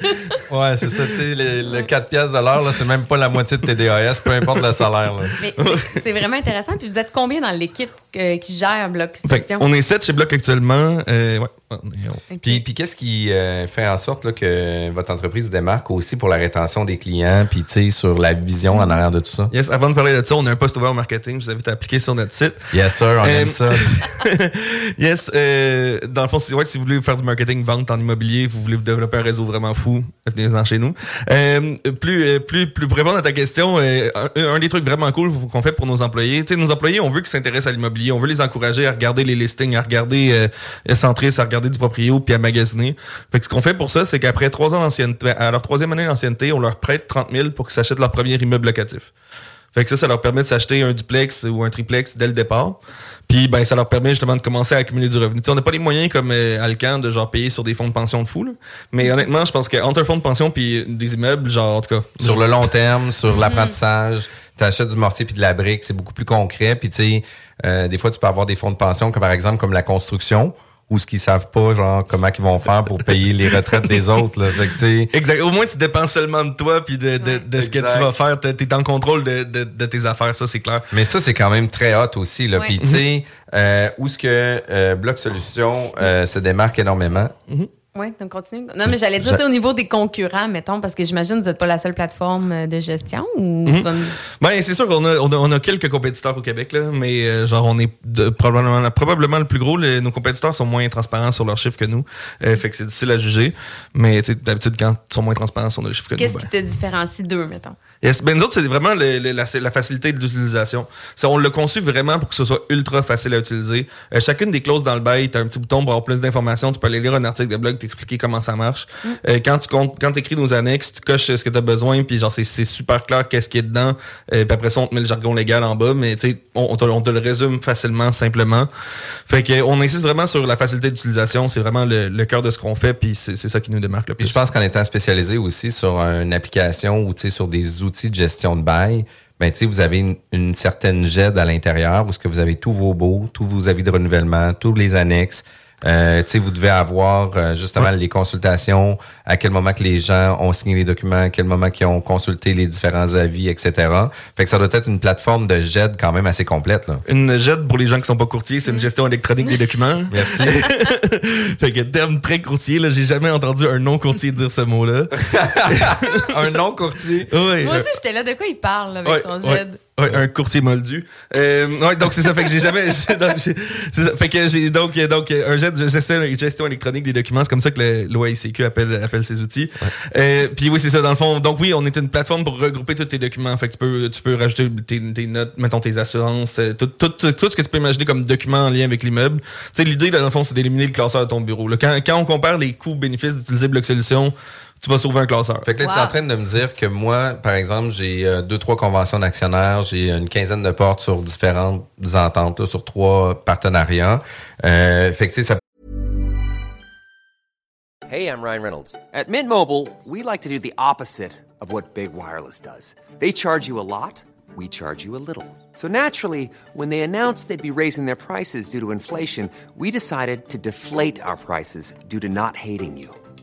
Ouais, c'est ça, tu sais, le, le 4 pièces de l'heure, là, c'est même pas la moitié de tes DAS, peu importe le salaire. là. Mais c'est- c'est vraiment intéressant. Puis vous êtes combien dans l'équipe? Euh, qui gère Bloc Solutions? on est 7 chez Bloc actuellement. Euh, ouais. Ok. Puis, puis qu'est-ce qui euh, fait en sorte là, que votre entreprise démarque aussi pour la rétention des clients, puis tu sais, sur la vision en arrière de tout ça? Yes, avant de parler de ça, on a un poste ouvert au marketing. Je vous invite à appliquer sur notre site. Yes, sir, on Euh, aime ça. yes, euh, dans le fond, si, ouais, si vous voulez faire du marketing, vente en immobilier, vous voulez développer un réseau vraiment fou, venez-en chez nous. Euh, plus, euh, plus, plus pour répondre à ta question, euh, un, un des trucs vraiment cool qu'on fait pour nos employés, tu sais, nos employés, on veut qu'ils s'intéressent à l'immobilier, on veut les encourager à regarder les listings, à regarder euh, Centris, à regarder du proprio, puis à magasiner. Fait que ce qu'on fait pour ça, c'est qu'après trois ans d'ancienneté, à leur troisième année d'ancienneté, on leur prête 30 000 pour qu'ils s'achètent leur premier immeuble locatif. Fait que ça, ça leur permet de s'acheter un duplex ou un triplex dès le départ. Puis ben ça leur permet justement de commencer à accumuler du revenu. Tu sais, on n'a pas les moyens comme euh, Alcan de genre payer sur des fonds de pension de fou. là. Mais honnêtement, je pense qu'entre un fonds de pension puis des immeubles, genre en tout cas. sur le long terme, sur l'apprentissage, tu achètes du mortier puis de la brique, c'est beaucoup plus concret. Puis tu sais, euh, des fois, tu peux avoir des fonds de pension, comme par exemple comme la construction, ou ce qu'ils savent pas, genre comment ils vont faire pour payer les retraites des autres. Là. Fait que, tu sais, Exact. Au moins, tu dépenses seulement de toi puis de, de, de ce que tu vas faire. T'es t'es en contrôle de, de, de tes affaires, ça c'est clair. Mais ça, c'est quand même très hot aussi. Là. Ouais. Puis, tu sais, euh, où est-ce que euh, Bloc Solutions euh, se démarque énormément? Oui, donc continue. Non, mais j'allais dire, au niveau des concurrents, mettons, parce que j'imagine que vous n'êtes pas la seule plateforme euh, de gestion ou Mhm. vas Ben, c'est sûr qu'on a, on a, on a quelques compétiteurs au Québec, là, mais euh, genre, on est de- probablement, probablement le plus gros. Le- nos compétiteurs sont moins transparents sur leurs chiffres que nous. Euh, fait que c'est difficile à juger. Mais d'habitude, quand ils sont moins transparents sur nos chiffres que Qu'est-ce nous, qui ben, te différencie d'eux, mettons? Yes. Ben, nous autres, c'est vraiment le- le- la, la facilité de l'utilisation. Ça, on l'a conçu vraiment pour que ce soit ultra facile à utiliser. Euh, chacune des clauses dans le bail, tu as un petit bouton pour avoir plus d'informations. Tu peux aller lire un article de blog, t'expliquer comment ça marche. Euh, quand tu comptes, quand écris nos annexes, tu coches ce que tu as besoin, puis genre, c'est super clair qu'est-ce qui est dedans. Euh, puis après ça, on te met le jargon légal en bas, mais tu sais, on, on te, on te le résume facilement, simplement. Fait que on insiste vraiment sur la facilité d'utilisation. C'est vraiment le, le cœur de ce qu'on fait, puis c'est ça qui nous démarque le plus. Puis je pense qu'en étant spécialisé aussi sur une application ou tu sais, sur des outils de gestion de bail, ben, vous avez une, certaine GED à l'intérieur où que vous avez tous vos baux, tous vos avis de renouvellement, tous les annexes. Euh, tu sais, vous devez avoir euh, justement les consultations, à quel moment que les gens ont signé les documents, à quel moment qu'ils ont consulté les différents avis, etc. Fait que ça doit être une plateforme de GED quand même assez complète. Là. Une JET, pour les gens qui sont pas courtiers, c'est une gestion électronique des documents. Merci. fait que terme très courtier, là, j'ai jamais entendu un non-courtier dire ce mot-là. un non-courtier. Oui. Moi aussi, j'étais là. De quoi il parle avec Ouais, son ouais, GED? Ouais, un courtier moldu. Euh, ouais, donc c'est ça. Fait que j'ai jamais. donc, ça. Fait que j'ai donc donc un jet de gestion, électronique des documents. C'est comme ça que le- l'OICQ appelle appelle ses outils. Euh, Puis oui, c'est ça dans le fond. Donc oui, on est une plateforme pour regrouper tous tes documents. Fait que tu peux tu peux rajouter tes, tes notes, mettons tes assurances, euh, tout, tout, tout, tout ce que tu peux imaginer comme document en lien avec l'immeuble. Tu sais l'idée dans le fond c'est d'éliminer le classeur de ton bureau. là. Quand quand on compare les coûts bénéfices d'utiliser Bloc Solution tu vas sauver un classeur. Fait que là, tu es en train de me dire que moi, par exemple, j'ai euh, deux, trois conventions d'actionnaires, j'ai une quinzaine de portes sur différentes ententes, là, sur trois partenariats. Euh, fait que, tu sais, ça Hey, I'm Ryan Reynolds. At Mint Mobile, we like to do the opposite of what Big Wireless does. They charge you a lot, we charge you a little. So naturally, when they announced they'd be raising their prices due to inflation, we decided to deflate our prices due to not hating you.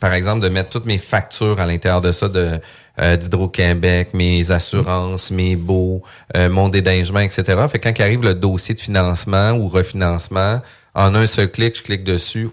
par exemple, de mettre toutes mes factures à l'intérieur de ça, de euh, d'Hydro-Québec, mes assurances, mes baux, euh, mon dédingement, etc. Fait que quand arrive le dossier de financement ou refinancement, en un seul clic, je clique dessus.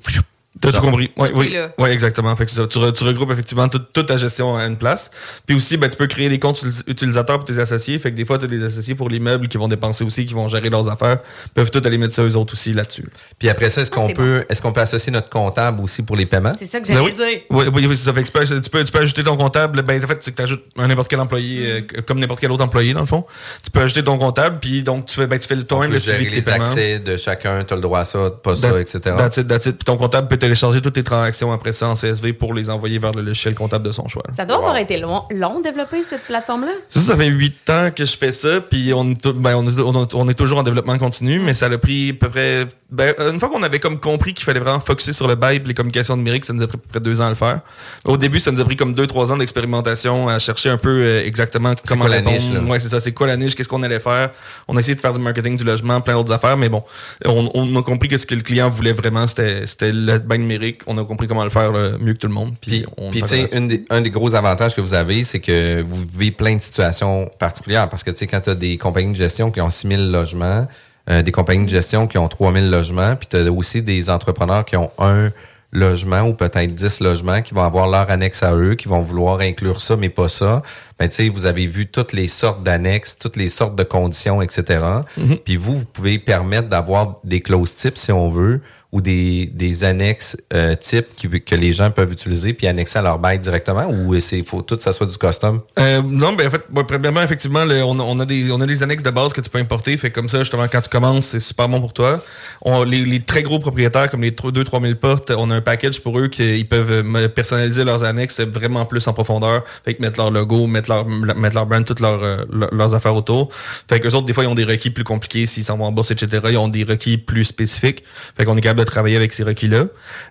T'as tout compris. Oui, tout oui. Oui, exactement. Fait que c'est ça. Tu, re- tu regroupes effectivement toute, toute ta gestion à une place. Puis aussi, ben, tu peux créer des comptes utilisateurs pour tes associés. Fait que des fois, tu as des associés pour l'immeuble qui vont dépenser aussi, qui vont gérer leurs affaires. Ils peuvent tout aller mettre ça eux autres aussi là-dessus. Puis après ça, est-ce Ah, qu'on peut, est-ce qu'on peut associer notre comptable aussi pour les paiements? C'est ça que Ben j'allais oui. dire. Oui, oui, oui, ça. Fait que tu, peux, tu, peux, tu peux ajouter ton comptable. Ben, en fait, c'est que tu ajoutes un n'importe quel employé, euh, comme n'importe quel autre employé, dans le fond. Tu peux ajouter ton comptable, puis donc tu fais, ben, tu fais toi-même le suivi de tes les paiements. accès de chacun, tu as le droit à ça, pas ça, That- etc. That's it, that's it. Puis ton comptable peut télécharger toutes tes transactions après ça en CSV pour les envoyer vers le logiciel comptable de son choix. Ça doit avoir été long, long de développer cette plateforme-là. C'est ça, ça fait huit ans que je fais ça, puis on, est tou- ben, on, est- on est- on est toujours en développement continu, mais ça a pris à peu près... Ben, une fois qu'on avait comme compris qu'il fallait vraiment focuser sur le bail et les communications numériques, ça nous a pris à peu près deux ans à le faire. Au début, ça nous a pris comme deux, trois ans d'expérimentation à chercher un peu euh, exactement comment quoi la répondre. niche, là? Ouais, c'est ça, c'est quoi la niche, qu'est-ce qu'on allait faire. On a essayé de faire du marketing du logement, plein d'autres affaires, mais bon, on, on a compris que ce que le client voulait vraiment, c'était c'était le numérique. On a compris comment le faire là, mieux que tout le monde. Puis, on Puis, tu sais, un des gros avantages que vous avez, c'est que vous vivez plein de situations particulières. Parce que, tu sais, quand tu as des compagnies de gestion qui ont 6 000 logements, euh, des compagnies de gestion qui ont 3 000 logements, puis tu as aussi des entrepreneurs qui ont un logement ou peut-être 10 logements qui vont avoir leur annexe à eux, qui vont vouloir inclure ça, mais pas ça. Ben, tu sais, vous avez vu toutes les sortes d'annexes, toutes les sortes de conditions, etc. Mhm. Puis vous, vous pouvez permettre d'avoir des clauses types, si on veut, ou des, des annexes euh, types qui- que les gens peuvent utiliser puis annexer à leur bail directement ou c'est faut tout ça soit du custom? Euh, non, ben en fait, bon, premièrement, effectivement, le- on, on a des, on a des annexes de base que tu peux importer. Fait comme ça, justement, quand tu commences, c'est super bon pour toi. On, les, les très gros propriétaires, comme les 2-3 000 portes, on a un package pour eux qui peuvent euh, personnaliser leurs annexes vraiment plus en profondeur. Fait que mettre leur logo, mettre leur, mettre leur brand, toutes leurs, euh, leurs affaires autour. Fait que eux autres, des fois, ils ont des requis plus compliqués s'ils s'en vont en bourse, etc. Ils ont des requis plus spécifiques. Fait qu'on est capable de travailler avec ces requis-là.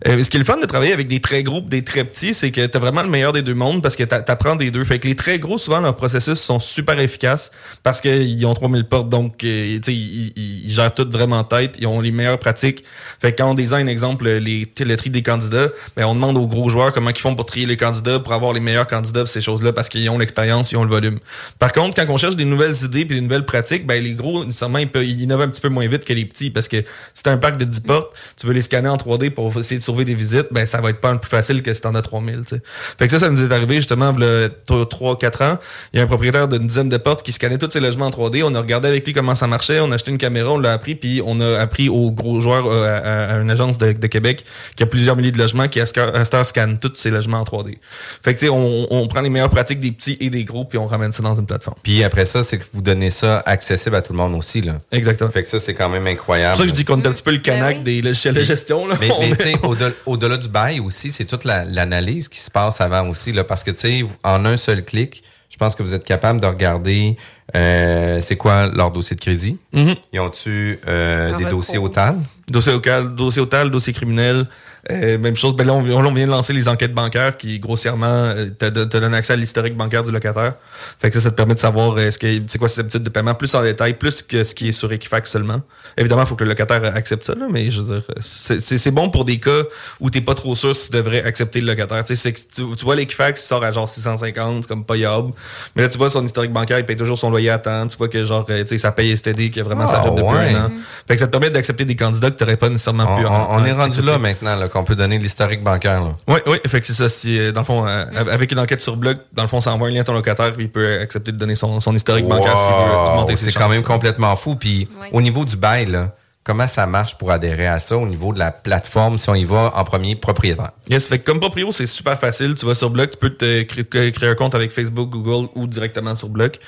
Euh, ce qui est le fun de travailler avec des très gros, des très petits, c'est que t'as vraiment le meilleur des deux mondes parce que t'a- t'apprends des deux. Fait que les très gros, souvent, leurs processus sont super efficaces parce qu'ils ont 3000 portes, donc euh, tu ils, ils- gèrent tout vraiment en tête. Ils ont les meilleures pratiques. Fait que quand on design, exemple, les, le tri des candidats, ben, on demande aux gros joueurs comment ils font pour trier les candidats, pour avoir les meilleurs candidats, ces choses-là, parce qu'ils ont l'expérience, ils ont le volume. Par contre, quand on cherche des nouvelles idées puis des nouvelles pratiques, ben, les gros, ils, peuvent, innovent un petit peu moins vite que les petits parce que t'as un pack de 10 portes, tu veux les scanner en 3D pour essayer de sauver des visites, ben, ça va être pas plus facile que si t'en as 3000, tu sais. Fait que ça, ça nous est arrivé justement, il 3-4 ans. Il y a un propriétaire d'une dizaine de portes qui scannait tous ses logements en 3D. On a regardé avec lui comment ça marchait. On a acheté une caméra, on l'a appris, puis on a appris aux gros joueurs euh, à, à une agence de, de Québec qui a plusieurs milliers de logements qui à ce à cette heure scanne tous ses logements en 3D. Fait que tu sais, on, on prend les meilleures pratiques des petits et des gros, puis on ramène ça dans une plateforme. Puis après ça, c'est que vous donnez ça accessible à tout le monde aussi. Là. Exactement. Fait que ça, c'est quand même C'est incroyable. pour ça que je dis qu'on est un petit peu le canac oui. des logiciels de gestion. Là. Mais, mais est- tu sais, au-delà, du bail aussi, c'est toute la- l'analyse qui se passe avant aussi. Là, parce que, tu sais, en un seul clic, je pense que vous êtes capable de regarder euh, c'est quoi leur dossier de crédit? Mhm. Ils ont-tu euh, des dossiers au TAL? Dossier local, dossier total, dossier criminel, Euh, même chose, ben là, on, on vient de lancer les enquêtes bancaires qui, grossièrement, euh, te, te, donnent accès à l'historique bancaire du locataire. Fait que ça, ça te permet de savoir euh, ce que, c'est quoi ses habitudes de paiement plus en détail, plus que ce qui est sur Equifax seulement. Évidemment, il faut que le locataire accepte ça, là, mais je veux dire, c'est, bon pour des cas où t'es pas trop sûr si tu devrais accepter le locataire. Tu sais, tu, tu vois l'Equifax, sort à genre 650, c'est comme pas yable. Mais là, tu vois son historique bancaire, il paye toujours son loyer à temps. Tu vois que genre, euh, tu sais, ça paye STD, qui a vraiment sa Ah, job depuis un an. Fait que ça te permet d'accepter des candidats que t'aurais pas nécessairement On, pu on- on est rendu là maintenant, là, qu'on peut donner l'historique bancaire. là. Oui, oui, fait que c'est ça. Si, euh, dans le fond, euh, avec une enquête sur bloc, dans le fond, ça envoie un lien à ton locataire, puis il peut accepter de donner son, son historique bancaire s'il veut augmenter ses C'est quand même complètement fou. Puis au niveau du bail, là, comment ça marche pour adhérer à ça au niveau de la plateforme si on y va en premier propriétaire? Yes, fait que comme proprio, c'est super facile. Tu vas sur Bloc, tu peux te cré- créer un compte avec Facebook, Google ou directement sur Bloc.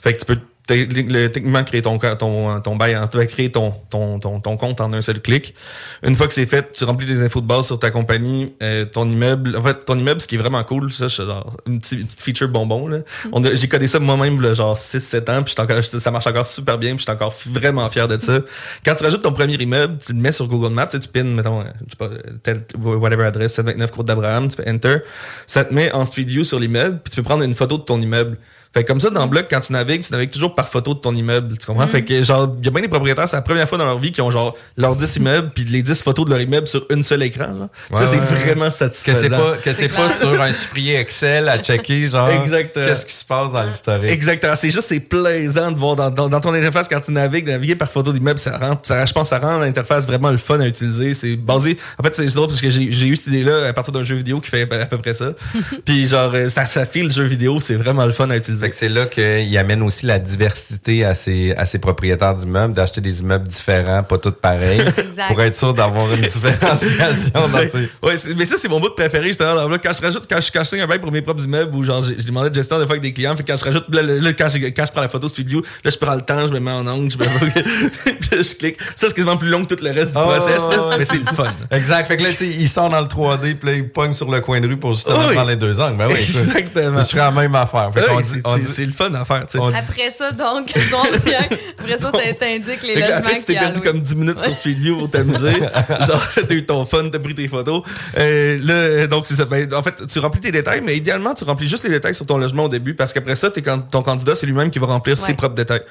Fait que tu peux techniquement créer ton ton ton bail, en- tu vas créer ton, ton ton ton compte en un seul clic. Une fois que c'est fait, tu remplis des infos de base sur ta compagnie, euh, ton immeuble. En fait, ton immeuble, ce qui est vraiment cool, ça, c'est genre une petite, une petite feature bonbon là. On a- J'ai codé ça moi-même genre 6-7 ans, puis ça marche encore super bien, puis j'étais encore vraiment fier de ça. Quand tu rajoutes ton premier immeuble, tu le mets sur Google Maps, tu pins, mettons, euh, je sais pas, tel, whatever adresse, 729 Côte d'Abraham, tu fais Enter, ça te met en Street View sur l'immeuble, puis tu peux prendre une photo de ton immeuble. Fait que comme ça, dans Bloc, quand tu navigues, tu navigues toujours par photo de ton immeuble, tu comprends? Mm. Fait que, genre, il y a bien des propriétaires, c'est la première fois dans leur vie qui ont, genre, leurs 10 immeubles, puis les 10 photos de leur immeuble sur une seule écran, genre. ça, Ouais, c'est ouais. vraiment Que satisfaisant. c'est pas, que c'est pas sur un chiffrier Excel à checker, genre, Exactement. qu'est-ce qui se passe dans l'historique. Exactement. C'est juste, c'est plaisant de voir dans, dans, dans ton interface quand tu navigues, de naviguer par photo d'immeuble, ça rend, ça, je pense, que ça rend l'interface vraiment le fun à utiliser. C'est basé, en fait, c'est drôle parce que j'ai j'ai eu cette idée-là à partir d'un jeu vidéo qui fait à peu près ça. Puis genre, euh, ça, ça file le jeu vidéo, c'est vraiment le fun à utiliser. Fait que c'est là qu'il amène aussi la diversité à ses, à ses propriétaires d'immeubles, d'acheter des immeubles différents, pas tous pareils, Exact. pour être sûr d'avoir une différenciation dans Ouais, ses... ouais, c'est- mais ça, c'est mon bout de préféré, justement. dans. Quand je rajoute, quand je, quand je signe un bail pour mes propres immeubles, ou genre, j'ai j'ai demandé de gestion des fois avec des clients, fait que quand je rajoute, là, quand, j'ai- quand je prends la photo studio, là, je prends le temps, je me mets en angle, je me je clique. Ça, c'est quasiment plus long que tout le reste du Oh, process, là, mais c'est le fun. Exact. Fait que là, tu sais, il sort dans le 3D, puis là, il pogne sur le coin de rue pour justement Oui. prendre les deux angles. Ben oui, Exactement. Je ferais la même affaire. Fait on dit- c'est le fun à faire, Après ça, donc. Après ça, t'in- t'indiques les logements après, tu t'es perdu comme 10 minutes sur View pour t'amuser. Genre, t'as eu ton fun, t'as pris tes photos. Euh, là, donc, c'est ça. Ben, en fait, tu remplis tes détails, mais idéalement, tu remplis juste les détails sur ton logement au début parce qu'après ça, t'es can- ton candidat, c'est lui-même qui va remplir ses propres détails.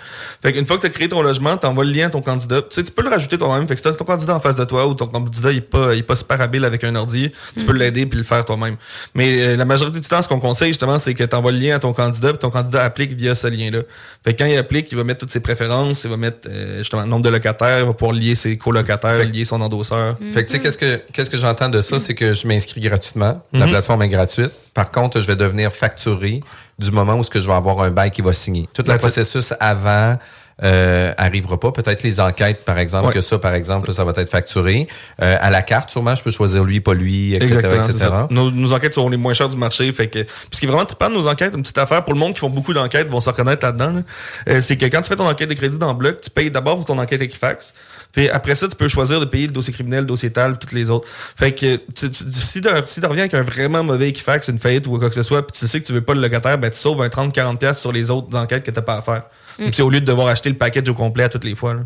Fait qu'une fois que t'as créé ton logement, t'envoies le lien à ton candidat. Tu sais, tu peux le rajouter toi-même. Fait que si t'as ton candidat en face de toi ou ton candidat, il est pas, il est pas super habile avec un ordi, tu peux l'aider puis le faire toi-même. Mais euh, la majorité du temps, ce qu'on conseille, justement, c'est que t'envoies le lien à ton candidat ton candidat applique via ce lien-là. Fait que quand il applique, il va mettre toutes ses préférences, il va mettre, euh, justement, le nombre de locataires, il va pouvoir lier ses colocataires, lier son endosseur. Fait que, tu sais, qu'est-ce que, qu'est-ce que j'entends de ça? C'est que je m'inscris gratuitement. La Mhm. plateforme est gratuite. Par contre, je vais devenir facturé du moment où ce que je vais avoir un bail qui va signer. Tout le processus avant euh, arrivera pas. Peut-être les enquêtes, par exemple, Ouais. que ça, par exemple, ça va être facturé. Euh, à la carte, sûrement, je peux choisir lui, pas lui, etc., etc. Nos, nos enquêtes sont les moins chères du marché. Fait que, ce qui est vraiment trippant de nos enquêtes, une petite affaire pour le monde qui font beaucoup d'enquêtes vont se reconnaître là-dedans, là, euh, c'est que quand tu fais ton enquête de crédit dans le bloc, tu payes d'abord pour ton enquête Equifax. Puis après ça, tu peux choisir de payer le dossier criminel, le dossier TAL, toutes les autres. Fait que tu, tu- si tu si reviens avec un vraiment mauvais Equifax, une faillite ou quoi que ce soit, puis tu sais que tu veux pas le locataire, ben tu sauves un 30-40$ piastres sur les autres enquêtes que t'as pas à faire. Mm. Puis au lieu de devoir acheter le package au complet à toutes les fois. là.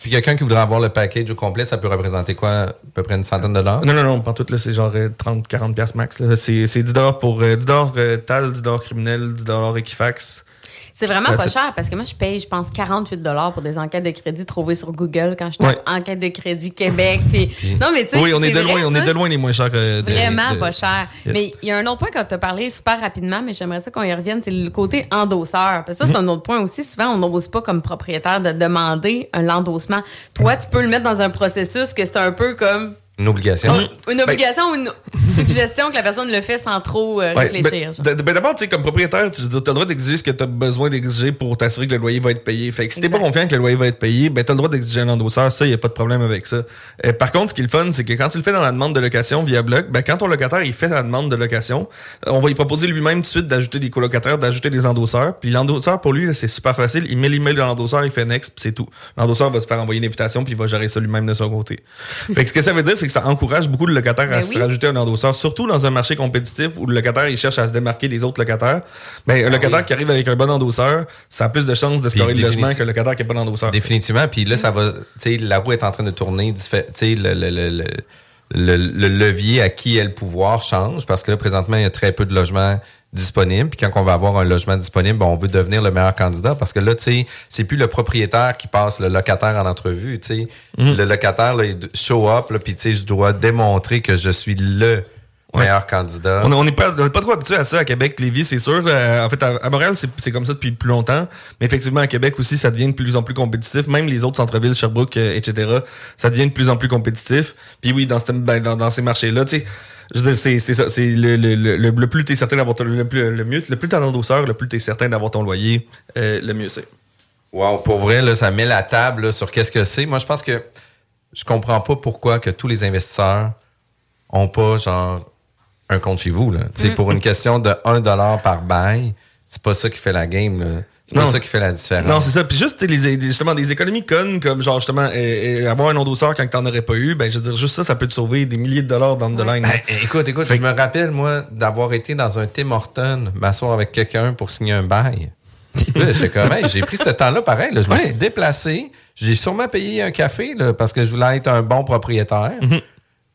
Puis quelqu'un qui voudrait avoir le package au complet, ça peut représenter quoi? À peu près une centaine de dollars? Non, non, non, pas tout, là, c'est genre euh, 30-40$ piastres max. là. C'est c'est 10$ pour euh, 10$ euh, TAL, 10$ criminel, 10$ Equifax. C'est vraiment pas cher parce que moi, je paye, je pense, 48 pour des enquêtes de crédit trouvées sur Google quand je tape Ouais. enquête de crédit Québec. Puis... Non, mais tu sais. Oui, on est de vrai, loin, on est de loin les moins chers que Vraiment de- pas cher. Yes. Mais il y a un autre point quand tu as parlé super rapidement, mais j'aimerais ça qu'on y revienne, c'est le côté endosseur. Parce que ça, c'est Mhm. un autre point aussi. Souvent, on n'ose pas comme propriétaire de demander un endossement. Toi, tu peux le mettre dans un processus que c'est un peu comme Une obligation. une obligation ou une suggestion que la personne le fait sans trop euh, réfléchir. ben, ben d'abord, tu sais, comme propriétaire, tu as le droit d'exiger ce que tu as besoin d'exiger pour t'assurer que le loyer va être payé. Fait que si t'es pas confiant que le loyer va être payé, ben t'as le droit d'exiger un endosseur. Ça, y a pas de problème avec ça. Euh, par contre, ce qui est le fun, c'est que quand tu le fais dans la demande de location via bloc, ben quand ton locataire il fait la demande de location, on va lui proposer lui-même tout de suite d'ajouter des colocataires, d'ajouter des endosseurs. Puis l'endosseur pour lui, c'est super facile. Il met l'email de l'endosseur, il fait next, puis c'est tout. L'endosseur va se faire envoyer une invitation, puis il va gérer ça lui-même de son côté. fait que ce que ça veut dire, c'est que ça encourage beaucoup de locataires à Ben se rajouter un endosseur, surtout dans un marché compétitif où le locataire il cherche à se démarquer des autres locataires. Ben, un locataire qui arrive avec un bon endosseur, ça a plus de chances de scorer le logement que le locataire qui n'a pas d'endosseur. Définitivement. Puis là, ça va, tu sais, la roue est en train de tourner. diffé- Tu sais, le, le, le, le- le, le levier à qui est le pouvoir change parce que là, présentement, il y a très peu de logements disponibles. Puis quand on va avoir un logement disponible, ben, on veut devenir le meilleur candidat parce que là, tu sais, c'est plus le propriétaire qui passe le locataire en entrevue. Tu sais, Mhm. le locataire, là, il show up, là, puis tu sais, je dois démontrer que je suis le meilleur candidat. On n'est pas, pas trop habitué à ça à Québec, Lévis, c'est sûr. Euh, en fait, à, à Montréal, c'est comme ça depuis plus longtemps. Mais effectivement, à Québec aussi, ça devient de plus en plus compétitif. Même les autres centres-villes, Sherbrooke, euh, etc., ça devient de plus en plus compétitif. Puis oui, dans, cette- ben, dans, dans ces marchés-là, tu sais, je veux dire, c'est ça. C'est le, le, le, le, plus t'es certain d'avoir ton, le, plus, le mieux, le plus t'as d'endosseur, le plus t'es certain d'avoir ton loyer, euh, le mieux c'est. Wow, pour vrai, là, ça met la table là, sur qu'est-ce que c'est. Moi, je pense que je comprends pas pourquoi que tous les investisseurs ont pas genre un compte chez vous. Là. Mm. Pour une question de 1 dollar par bail, c'est pas ça qui fait la game. là. C'est pas Non. ça qui fait la différence. Non, c'est ça. Puis juste les, justement des économies connes comme genre justement euh, euh, avoir un endosseur quand t'en aurais pas eu, ben je veux dire juste ça, ça peut te sauver des milliers de dollars dans the line. Ben, écoute, écoute, je me rappelle, moi, d'avoir été dans un Tim Horton, m'asseoir avec quelqu'un pour signer un bail. Hey, j'ai pris ce temps-là pareil. là. je me suis déplacé. J'ai sûrement payé un café là, parce que je voulais être un bon propriétaire.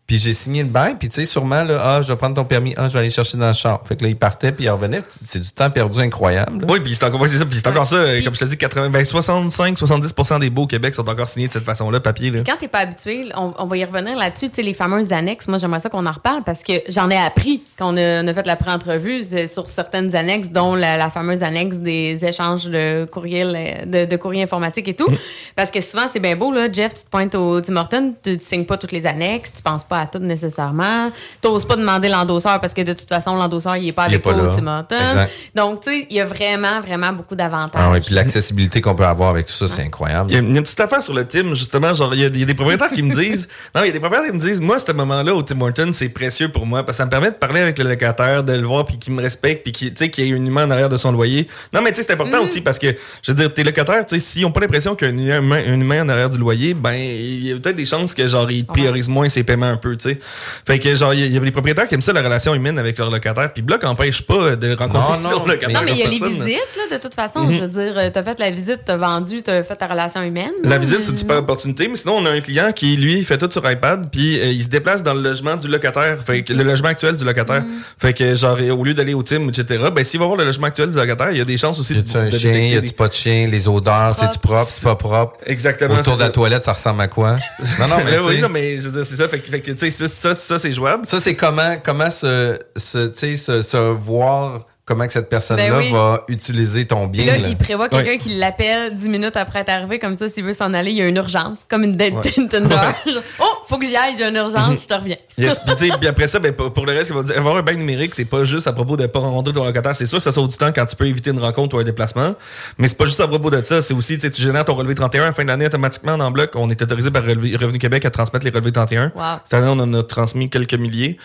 Puis j'ai signé le bail, puis tu sais, sûrement, là, ah, je vais prendre ton permis, ah, je vais aller chercher dans le char. Fait que là, il partait, puis il revenait. C'est du temps perdu incroyable. là. Oui, puis c'est encore, ça, puis c'est encore ça, euh, comme je te dis, 80, ben 65-70% des beaux au Québec sont encore signés de cette façon-là, papier. Là. Quand t'es pas habitué, on, on va y revenir là-dessus, tu sais, les fameuses annexes. Moi, j'aimerais ça qu'on en reparle parce que j'en ai appris quand on a, on a fait la pré-entrevue c'est sur certaines annexes, dont la, la fameuse annexe des échanges de courriel, euh, de, de courrier informatique et tout. Parce que souvent, c'est bien beau, là, Jeff, tu te pointes au Tim Hortons, tu, tu signes pas toutes les annexes, tu penses pas à toutes nécessairement. T'oses pas demander l'endosseur parce que de toute façon, l'endosseur, il est pas avec pas toi là. au. Exact. Donc, tu sais, il y a vraiment, vraiment beaucoup d'avantages. Ah oui, puis l'accessibilité qu'on peut avoir avec tout ça, c'est incroyable. Il y a une petite affaire sur le Tim, justement, genre, il y a, il y a des propriétaires qui me disent, non, il y a des propriétaires qui me disent, moi, ce moment-là au Tim Hortons, c'est précieux pour moi, parce que ça me permet de parler avec le locataire, de le voir, puis qu'il me respecte, puis qu'il, tu sais, qu'il y ait une humain en arrière de son loyer. Non, mais tu sais, c'est important aussi, parce que, je veux dire, tes locataires, tu sais, s'ils ont pas l'impression qu'il y a un humain, un humain en arrière du loyer, ben, il y a peut-être des chances que, genre, ils priorisent moins ses paiements un peu, tu sais. Fait que, genre, il y a- y a des propriétaires qui aiment ça, la relation humaine avec leur locataire, puis Bloc empêche pas de rencontrer Non, non, leur locataire. Non, mais il y a les visites, là, de toute façon. Mhm. Je veux dire, euh, t'as fait la visite, t'as vendu, t'as fait ta relation humaine. La visite, c'est une super opportunité, mais sinon, on a un client qui, lui, fait tout sur iPad, puis euh, il se déplace dans le logement du locataire, fait que le logement actuel du locataire. Fait que, genre, au lieu d'aller au team, etc., ben, s'il va voir le logement actuel du locataire, il y a des chances aussi Y a-tu un de chien, y des- a-tu pas de chien, les odeurs, c'est-tu propre, c'est pas propre? Exactement, Autour de la toilette, ça ressemble à quoi? Non, non, mais Ben oui, non, mais je veux dire, c'est ça. Fait que, fait que, tu sais, ça, ça, ça, c'est jouable. Ça, c'est comment, comment se, se, tu sais, se, se voir comment que cette personne-là Ben oui. va utiliser ton bien. là, là. il prévoit quelqu'un Ouais. qui l'appelle 10 minutes après être arrivé, comme ça, s'il veut s'en aller, il y a une urgence, comme une date Ouais. Oh, faut que j'y aille, j'ai une urgence, je te reviens. Yes. Puis, après ça, ben, pour le reste, il va dire, avoir un bail numérique, c'est pas juste à propos de pas rencontrer ton locataire. C'est sûr que ça sauve du temps quand tu peux éviter une rencontre ou un déplacement. Mais c'est pas juste à propos de ça. C'est aussi, tu sais, tu génères ton relevé 31 à la fin de l'année automatiquement dans le bloc. On est autorisé par Revenu Québec à transmettre les relevés 31. Wow. Cette année, on en a transmis quelques milliers.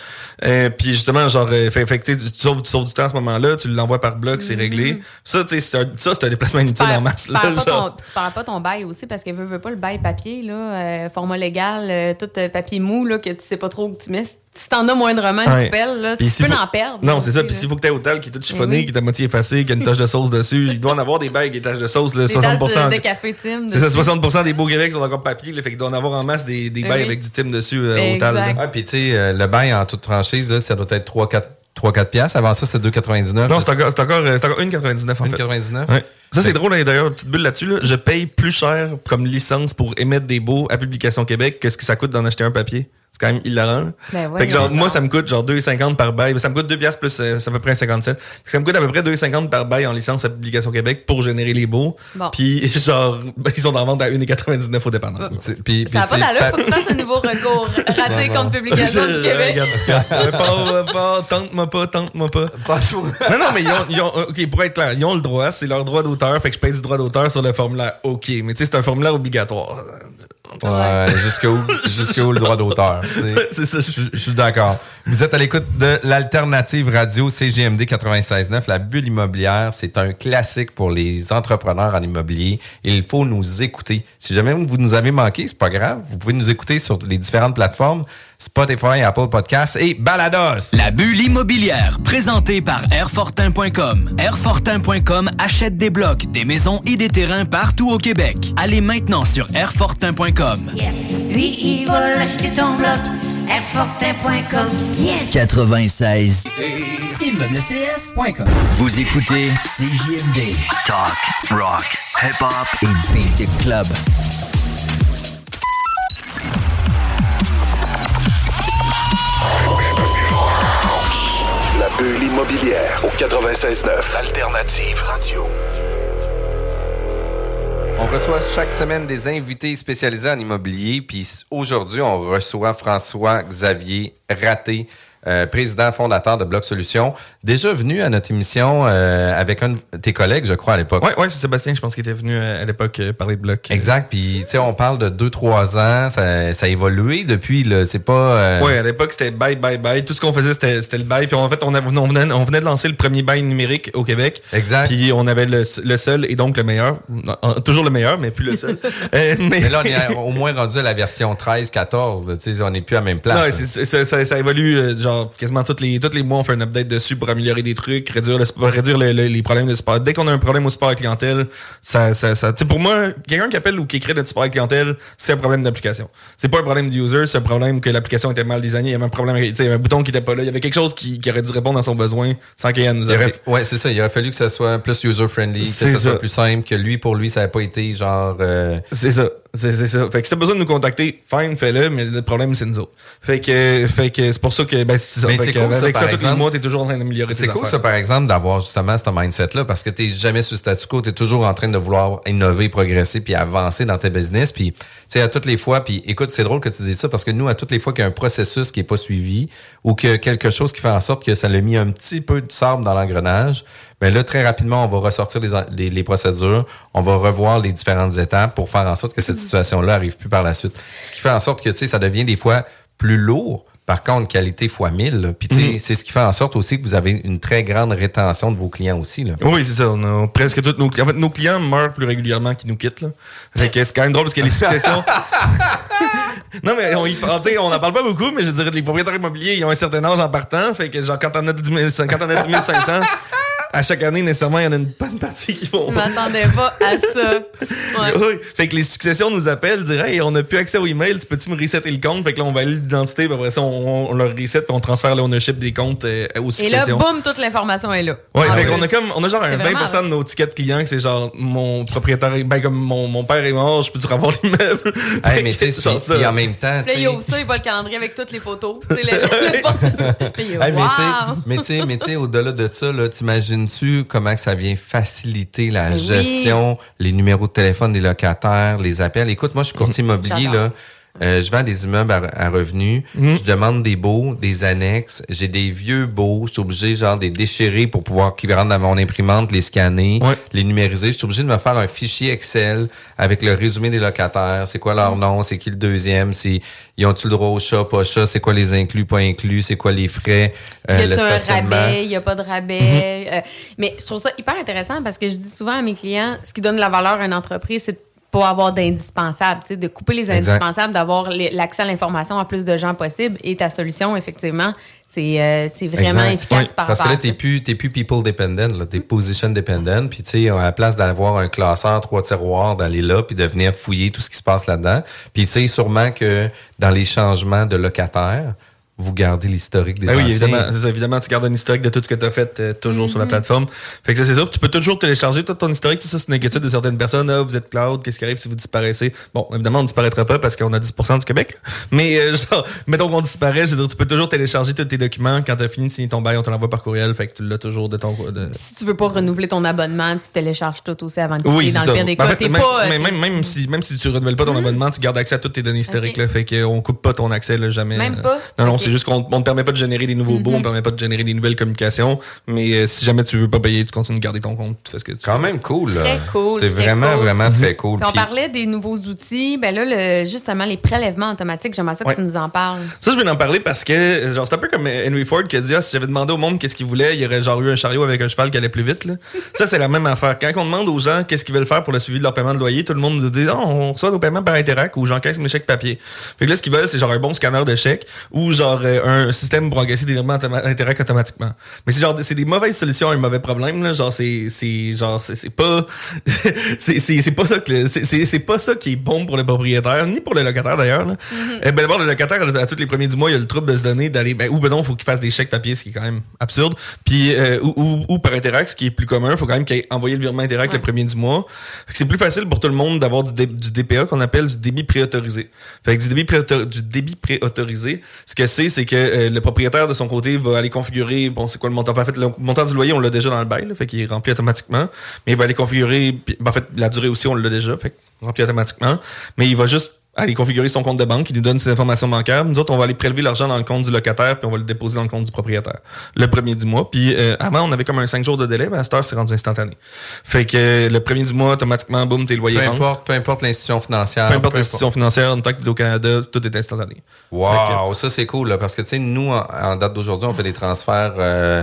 Euh, puis justement, genre, euh, fait, fait tu sauves, tu sauves du temps à ce moment-là, tu l'envoies par bloc, c'est réglé. Ça, tu sais, c'est un, ça, c'est un déplacement inutile en masse. Tu Là, perds pas, ton, tu perds pas ton bail aussi parce que veux, veux pas le bail papier, là, euh, format légal, euh, tout euh, papier mou, là, que tu sais pas trop tu mets. Si t'en as moindrement une Ouais. poubelle, là, tu peux faut- en perdre. Non, c'est ça. Puis s'il faut que t'aies au tal qui est tout chiffonné, oui. qui est à moitié effacé, qui a une tache de sauce dessus, il doit en avoir des bagues avec des taches de sauce, là, Des taches 60%. de, de café Tim. C'est ça, dessus. 60% des beaux Québec sont encore papier, là, fait qu'il doit en avoir en masse des, des Eh bails oui. avec du Tim dessus euh, au tal. Ouais, puis tu sais, euh, le bail en toute franchise, là, ça doit être 3-4 3-4 piastres. Avant ça, c'était 2,99. Non, c'est encore, c'est encore, euh, c'est encore 1,99 en fait. 1,99? Ouais. Ça, c'est drôle, hein, d'ailleurs, une petite bulle là-dessus. Là. Je paye plus cher comme licence pour émettre des beaux à Publication Québec que ce que ça coûte d'en acheter un papier. C'est quand même hilarant. Ben fait que genre, moi, ça me coûte genre 2,50 par bail. Ça me coûte 2 piastres plus, euh, c'est à peu près un 57. Fait que ça me coûte à peu près 2,50 par bail en licence à Publication Québec pour générer les beaux. Bon. Puis genre, ben, ils sont en vente à 1,99 au dépanneur. Puis, Ça n'a pas d'allure, faut que tu fasses un nouveau recours raté Non, contre non. Publication du Québec. pas, pas, tente-moi pas, tente-moi pas. non, non, mais ils ont, ils ont- OK, pour être clair, ils ont le droit, c'est leur droit d'auteur, fait que je paye du droit d'auteur sur le formulaire OK. Mais tu sais, c'est un formulaire obligatoire. Ouais, jusqu'où jusqu'où le droit d'auteur. C'est ça. Je je suis d'accord. Vous êtes à l'écoute de l'alternative radio CGMD 96.9. La bulle immobilière, c'est un classique pour les entrepreneurs en immobilier. Il faut nous écouter. Si jamais vous nous avez manqué, c'est pas grave. Vous pouvez nous écouter sur les différentes plateformes Spotify, Apple Podcasts et Balados. La bulle immobilière, présentée par Airfortin.com. Airfortin.com achète des blocs, des maisons et des terrains partout au Québec. Allez maintenant sur Airfortin.com. Lui, il va l'acheter ton bloc. Airfortin.com. Yes! 96. ImmeublesCS.com. Vous écoutez CJMD. Talk, rock, hip-hop et beat club. La bulle immobilière au 96.9 Alternative Radio. On reçoit chaque semaine des invités spécialisés en immobilier. Puis aujourd'hui, on reçoit François-Xavier Raté, euh, président fondateur de Bloc Solutions. Déjà venu à notre émission euh, avec un de tes collègues, je crois, à l'époque. Ouais, ouais, c'est Sébastien, je pense qu'il était venu euh, à l'époque euh, parler de bloc. Exact. Puis, tu sais, on parle de 2-3 ans. Ça, ça a évolué depuis. là. C'est pas... euh, Ouais, à l'époque, c'était bye, bye, bye. Tout ce qu'on faisait, c'était c'était le bail. Puis en fait, on, avait- on, venait, on venait de lancer le premier bail numérique au Québec. Exact. Puis on avait le, le seul et donc le meilleur. Non, toujours le meilleur, mais plus le seul. Mais là, on est au moins rendu à la version 13-14. là. Tu sais, on n'est plus à la même place. Non, ça, ça, ça évolue euh, genre quasiment tous les, tous les mois, on fait un update dessus pour améliorer des trucs, réduire, le, réduire le- le- les problèmes de sport. Dès qu'on a un problème au sport à clientèle, ça, ça, pour moi, quelqu'un qui appelle ou qui écrit notre sport à clientèle, c'est un problème d'application. C'est pas un problème de user, c'est un problème que l'application était mal designée, il y avait un problème, il y avait un bouton qui était pas là, il y avait quelque chose qui, qui aurait dû répondre à son besoin sans qu'il y ait à nous appeler. ouais, c'est ça. Il aurait fallu que ça soit plus user-friendly, que ça soit plus simple, que lui, pour lui, ça n'avait pas été genre... euh, C'est ça. C'est c'est ça. Fait que si t'as besoin de nous contacter, fine, fais-le, mais le problème, c'est nous autres. Fait que, fait que c'est pour ça que, ben, c'est ça. Mais Fait c'est que cool, ça, avec ça, tous les mois, t'es toujours en train d'améliorer tes C'est cool, affaires. ça, par exemple, d'avoir justement ce mindset-là, parce que tu jamais sur le statu quo, tu es toujours en train de vouloir innover, progresser, puis avancer dans tes business. Puis, tu sais, à toutes les fois, puis écoute, c'est drôle que tu dises ça, parce que nous, à toutes les fois qu'il y a un processus qui est pas suivi, ou que quelque chose qui fait en sorte que ça l'a mis un petit peu de sable dans l'engrenage, ben là, très rapidement, on va ressortir les, les, les procédures, on va revoir les différentes étapes pour faire en sorte que cette situation-là arrive plus par la suite. Ce qui fait en sorte que, tu sais, ça devient des fois plus lourd, par contre, qualité fois 1000. là. Puis, tu sais, Mhm. c'est ce qui fait en sorte aussi que vous avez une très grande rétention de vos clients aussi. Là. Oui, c'est ça. On a presque tous nos, en fait, nos clients meurent plus régulièrement qu'ils nous quittent. Là. Fait que c'est quand même drôle parce que les successions. non, mais on, y, parle- tu sais, on en parle pas beaucoup, mais je dirais que les propriétaires immobiliers, ils ont un certain âge en partant. Fait que, genre, quand on a 10 000, quand on a 10 500, à chaque année, nécessairement, il y en a une bonne partie qui vont. Je m'attendais pas à ça. Ouais. Oui. Fait que les successions nous appellent, diraient, hey, on n'a plus accès au email, tu peux-tu me resetter le compte? Fait que là, on valide l'identité, puis après ça, on, on leur reset, puis on transfère l'ownership des comptes euh, aux Et là, successions. boum, toute l'information est là. Ouais, En fait qu'on a comme, on a genre un C'est 20% vraiment- de nos tickets clients que c'est genre mon propriétaire, ben comme mon, mon père est mort, je peux-tu revoir l'immeuble? Hey, mais tu sais, Genre puis- ça. puis en même temps, là, il sais, ouvre ça, il voit le calendrier avec toutes les photos. Tu sais, le, le, le Hey, mais tu sais- wow! mais tu sais, mais tu sais, au-delà de ça, là, t'imagines-tu comment que ça vient faciliter la oui. gestion, les numéros de téléphone des locataires, les appels? Écoute, moi, je suis courtier immobilier, là. Euh, je vends des immeubles à, à revenus. Mhm. Je demande des baux, des annexes. J'ai des vieux baux. Je suis obligé, genre, de les déchirer pour pouvoir qu'ils rentrent dans mon imprimante, les scanner, les numériser. Je suis obligé de me faire un fichier Excel avec le résumé des locataires. C'est quoi leur nom? C'est qui le deuxième? C'est, ils ont-tu le droit au chat, pas chat? C'est quoi les inclus, pas inclus? C'est quoi les frais? Y euh, a-tu le un rabais? Y a pas de rabais? Euh, mais je trouve ça hyper intéressant parce que je dis souvent à mes clients, ce qui donne la valeur à une entreprise, c'est de pas avoir d'indispensable, tu sais, de couper les indispensables, d'avoir l'accès à l'information à plus de gens possible. Et ta solution, effectivement, c'est euh, c'est vraiment Exact. efficace Oui, par Parce que rapport là, t'es ça. plus, t'es plus people dependent, là, t'es position dependent. Puis tu sais, à la place d'avoir un classeur, trois tiroirs, d'aller là, puis de venir fouiller tout ce qui se passe là-dedans. Puis tu sais, sûrement que dans les changements de locataires, vous gardez l'historique des Ben oui, anciens. évidemment, c'est ça, évidemment, tu gardes un historique de tout ce que tu as fait euh, toujours sur la Mhm. plateforme. Fait que ça, c'est ça. Tu peux toujours télécharger tout ton historique. C'est ça, c'est une inquiétude de certaines personnes. Ah, vous êtes cloud, qu'est-ce qui arrive si vous disparaissez? Bon, évidemment, on ne disparaîtra pas parce qu'on a 10% du Québec. Mais, euh, genre, mettons qu'on disparaît, je veux dire, tu peux toujours télécharger tous tes documents. Quand tu as fini de signer ton bail, on te l'envoie par courriel. Fait que tu l'as toujours de ton. De... Si tu veux pas renouveler ton abonnement, tu télécharges tout aussi avant de quitter. Oui, dans le pire des Ben, en fait, même, pas... euh, mais même, même si, même si tu renouvelles pas ton abonnement, tu gardes accès à toutes tes données historiques. Là, fait qu'on coupe pas ton accès là, jamais. Même euh. pas? Non, non, Ok. C'est juste qu'on on te permet pas de générer des nouveaux baux, on Mhm. te permet pas de générer des nouvelles communications. Mais euh, si jamais tu veux pas payer, tu continues de garder ton compte, tu fais ce que tu Quand même cool. là. Très cool, C'est vraiment, cool. vraiment très cool. Puis on Puis- parlait des nouveaux outils. Ben là, le- justement, les prélèvements automatiques, j'aimerais ça que Ouais. tu nous en parles. Ça, je vais en parler parce que, genre, c'est un peu comme Henry Ford qui a dit, ah, si j'avais demandé au monde qu'est-ce qu'il voulait, il y aurait genre eu un chariot avec un cheval qui allait plus vite, là. Ça, c'est la même affaire. Quand on demande aux gens qu'est-ce qu'ils veulent faire pour le suivi de leur paiement de loyer, tout le monde nous dit, ah, on reçoit nos paiements par Interac ou j'encaisse mes chèques papier. Fait que là, ce qu'ils veulent, c'est genre un bon scanner de chèques ou genre genre euh, un système pour encaisser des virements Interact automatiquement. Mais c'est genre c'est des mauvaises solutions à un mauvais problème là, genre c'est c'est genre c'est c'est pas c'est c'est c'est pas ça que c'est pas ça qui est bon pour le propriétaire ni pour le locataire d'ailleurs. là. Eh ben d'abord le locataire à tous les premiers du mois, il a le trouble de se donner d'aller ben ou ben non, faut qu'il fasse des chèques papier ce qui est quand même absurde. Puis euh, ou, ou, ou par Interact ce qui est plus commun, faut quand même qu'il ait envoyé le virement Interact le premier du mois. C'est plus facile pour tout le monde d'avoir du, dé- du DPA qu'on appelle du débit préautorisé. Fait que du débit préautor- du débit préautorisé, ce que c'est c'est que euh, le propriétaire de son côté va aller configurer bon c'est quoi le montant? En fait le montant du loyer on l'a déjà dans le bail là, fait qu'il est rempli automatiquement, mais il va aller configurer ben, en fait la durée aussi on l'a déjà fait rempli automatiquement, mais il va juste aller configurer son compte de banque, il nous donne ses informations bancaires. Nous autres, on va aller prélever l'argent dans le compte du locataire, puis on va le déposer dans le compte du propriétaire. Le premier du mois. Puis euh, avant, on avait comme un 5 jours de délai, mais à cette heure, c'est rendu instantané. Fait que euh, le premier du mois, automatiquement, boum, tes loyers Peu rentrent. importe, peu importe l'institution financière. Peu importe l'institution financière, en tant que au Canada, tout est instantané. Wow, ça c'est cool là, parce que tu sais nous en, en date d'aujourd'hui on fait des transferts, euh,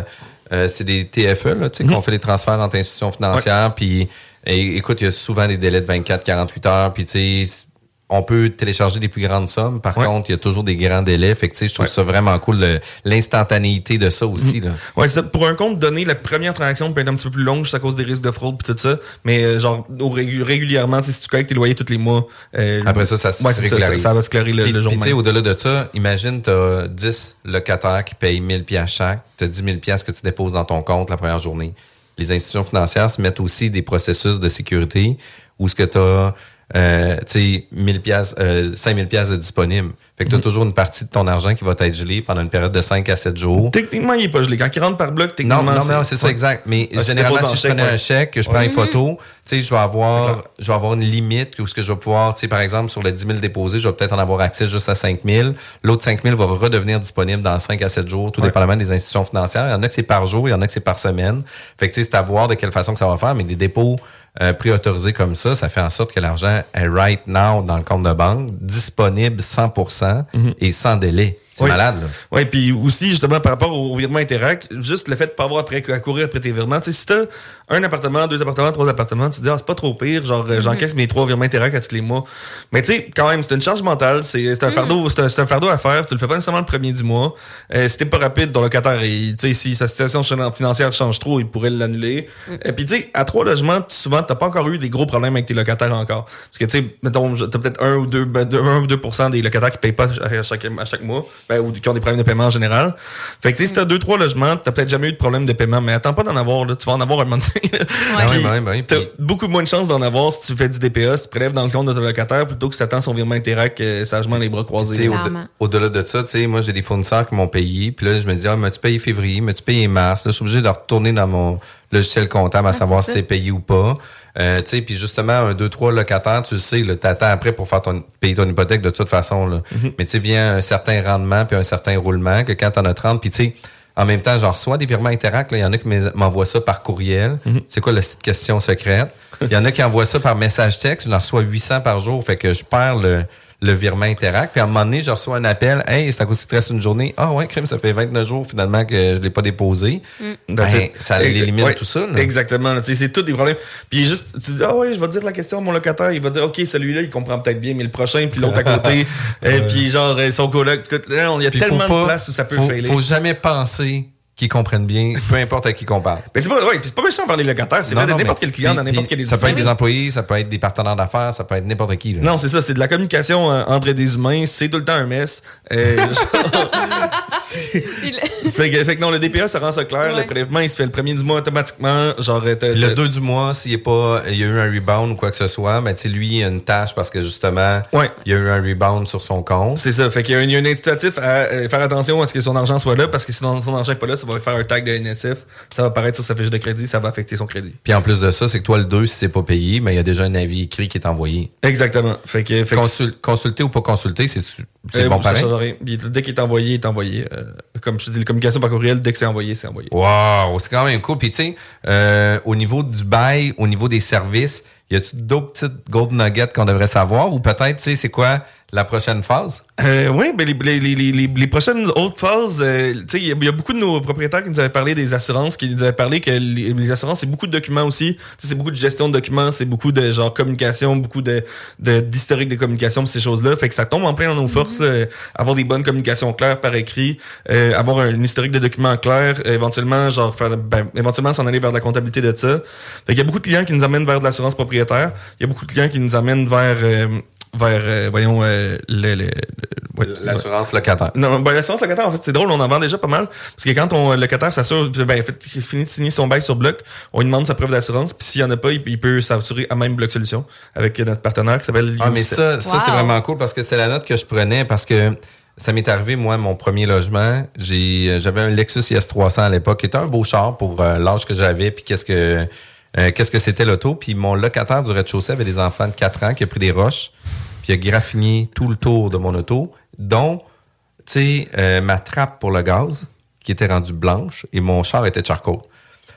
euh, c'est des TFE là, tu sais qu'on fait des transferts entre institutions financières, puis et- écoute il y a souvent des délais de 24-48 heures, puis tu sais on peut télécharger des plus grandes sommes. Par contre, il y a toujours des grands délais. Fait que, je trouve ça vraiment cool, l'instantanéité de ça aussi. Là. Ouais, ça. Pour un compte donné, la première transaction peut être un petit peu plus longue juste à cause des risques de fraude puis tout ça. Mais euh, genre au régulièrement, si tu collectes tes loyers tous les mois. euh, Après ça, ça se ouais. Ça, ça va se clarer le, Puis- le jour même. au-delà de ça, imagine, tu as 10 locataires qui payent 1000 pièces chaque. Tu as 10 000 pièces que tu déposes dans ton compte la première journée. Les institutions financières se mettent aussi des processus de sécurité où ce que tu as euh, tu sais, 1000 pièces, euh, 5000 pièces de disponibles. Fait que tu as Mhm. toujours une partie de ton argent qui va être gelée pendant une période de 5 à 7 jours. Techniquement, il est pas gelé. Quand il rentre par bloc, Non, techniquement. non, non, c'est ça, exact. Mais Ah, généralement, si je prenais ouais. un chèque, que je prends Ouais. une photo, tu sais, je vais avoir, je vais avoir une limite où ce que je vais pouvoir, tu sais, par exemple, sur les 10 000 déposés, je vais peut-être en avoir accès juste à 5 000. L'autre 5 000 va redevenir disponible dans 5 à 7 jours, tout Ouais. dépendamment des institutions financières. Il y en a que c'est par jour, il y en a que c'est par semaine. Fait que, tu sais, c'est à voir de quelle façon que ça va faire, mais des dépôts euh, préautorisés comme ça, ça fait en sorte que l'argent est right now dans le compte de banque, disponible 100% et sans délai. C'est Oui. malade, là. Oui, puis aussi, justement, par rapport au virement Interact, juste le fait de pas avoir à courir après tes virements. Tu sais, si t'as un appartement, deux appartements, trois appartements, tu te dis, ah, c'est pas trop pire, genre, euh, j'encaisse mes trois virements Interact à tous les mois. Mais tu sais, quand même, c'est une charge mentale, c'est c'est un fardeau, c'est un, c'est un fardeau à faire, tu le fais pas nécessairement le premier du mois. Euh, si t'es pas rapide, ton locataire, tu sais, si sa situation financière change trop, il pourrait l'annuler. Et puis, tu sais, à trois logements, tu- souvent, t'as pas encore eu des gros problèmes avec tes locataires encore. Parce que, tu sais, mettons, t'as peut-être un ou deux, ben, deux- un ou deux pour cent des locataires qui payent pas à chaque, à chaque mois, ben, ou qui ont des problèmes de paiement en général. Fait que, tu sais, si t'as deux, trois logements, t'as peut-être jamais eu de problème de paiement, mais attends pas d'en avoir, là. Tu vas en avoir un moment donné. Là. Ah oui, ben oui. T'as beaucoup moins de chances d'en avoir si tu fais du DPA, si tu prélèves dans le compte de ton locataire plutôt que si t'attends son virement Interact euh, sagement les bras Tu croisés. Au-delà de ça, tu sais, moi, j'ai des fournisseurs qui m'ont payé. Puis là, je me dis, ah, m'as-tu payé février? M'as-tu payé mars? Là, je suis obligé de retourner dans mon logiciel comptable à savoir si c'est payé ou pas. Euh, tu sais, puis justement, un, deux, trois locataires, tu le sais, là, t'attends après pour faire ton, payer ton hypothèque de toute façon, là. Mais tu sais, vient un certain rendement puis un certain roulement que quand t'en as 30, puis tu sais, en même temps, j'en reçois des virements Interact. Il y en a qui m'envoient ça par courriel. C'est quoi la petite question secrète? Il y en a qui envoient ça par message texte. J'en reçois 800 par jour. Fait que je perds le, le virement Interact. Puis à un moment donné, je reçois un appel. Hey, c'est à cause qu'il te reste une journée. Ah ouais, crime, ça fait 29 jours finalement que je l'ai pas déposé. Ben, ça élimine Ouais, tout ça. là. Exactement. là, tu sais, C'est tous des problèmes. Puis juste, tu dis, ah ouais, je vais dire la question à mon locataire. Il va dire, OK, celui-là, il comprend peut-être bien, mais le prochain, puis l'autre à côté. et puis genre, euh, son coloc. Il y a Puis tellement pas- de places où ça peut faut, failer. faut jamais penser qu'ils comprennent bien, peu importe à qui qu'on parle. Mais c'est pas, ouais, c'est pas méchant par les locataires. C'est vrai de n'importe quel client, dans n'importe puis quel Ça peut être des employés, ça peut être des partenaires d'affaires, ça peut être n'importe qui. là. Non, c'est ça, c'est de la communication euh, entre des humains, c'est tout le temps un mess. Euh, genre, fait, que, fait que non, le DPA, ça rend ça clair. Ouais. Le prélèvement, il se fait le premier du mois automatiquement. Genre, euh, le t'as- 2 du mois, s'il est pas, il y a eu un rebound ou quoi que ce soit, ben, tu sais, lui, il a une tâche parce que justement, il y a eu un rebound sur son compte. C'est ça. Fait qu'il y a un, il y a un incitatif à euh, faire attention à ce que son argent soit là, parce que sinon son argent n'est pas là, ça va faire un tag de NSF, ça va apparaître sur sa fiche de crédit, ça va affecter son crédit. Puis en plus de ça, c'est que toi, le 2, si c'est pas payé, mais il y a déjà un avis écrit qui est envoyé. Exactement. Fait que, fait que- Consul- consulter ou pas consulter, c'est c'est Euh, bon pareil? dès qu'il est envoyé, il est envoyé. Euh, comme je te dis, la communication par courriel, dès que c'est envoyé, c'est envoyé. Wow, c'est quand même cool. Puis tu sais, euh, au niveau du bail, au niveau des services, y a-tu d'autres petites gold nuggets qu'on devrait savoir? Ou peut-être, tu sais, c'est quoi la prochaine phase? Euh, oui, ben les, les, les, les, les prochaines autres phases, euh, tu sais, il y, a- il y a beaucoup de nos propriétaires qui nous avaient parlé des assurances, qui nous avaient parlé que les, les assurances, c'est beaucoup de documents aussi. Tu sais, c'est beaucoup de gestion de documents, c'est beaucoup de genre communication, beaucoup de de- d'historique de, communication, pis ces choses-là. Fait que ça tombe en plein dans nos forces, là, avoir des bonnes communications claires par écrit, euh, avoir un, historique de documents clair, euh, éventuellement, genre faire, ben, éventuellement s'en aller vers de la comptabilité de ça. Fait qu'il y a beaucoup de clients qui nous amènent vers de l'assurance propriétaire. Il y a beaucoup de clients qui nous amènent vers euh, vers euh, voyons euh, le, le- le- ouais, L'assurance locataire. non, ben, l'assurance locataire, en fait, c'est drôle, on en vend déjà pas mal. Parce que quand ton locataire s'assure, ben, en fait, il finit de signer son bail sur bloc, on lui demande sa preuve d'assurance, puis s'il y en a pas, il, il peut s'assurer à même Bloc Solution avec notre partenaire qui s'appelle Ah, mais ça, ça c'est vraiment cool parce que c'est la note que je prenais parce que ça m'est arrivé, moi, mon premier logement. J'ai, euh, j'avais un Lexus IS300 à l'époque, qui était un beau char pour euh, l'âge que j'avais, puis qu'est-ce que euh, qu'est-ce que c'était l'auto. Puis mon locataire du rez-de-chaussée avait des enfants de 4 ans qui a pris des roches, puis il a graffiné tout le tour de mon auto, dont, tu sais, euh, ma trappe pour le gaz, qui était rendue blanche, et mon char était charcoal.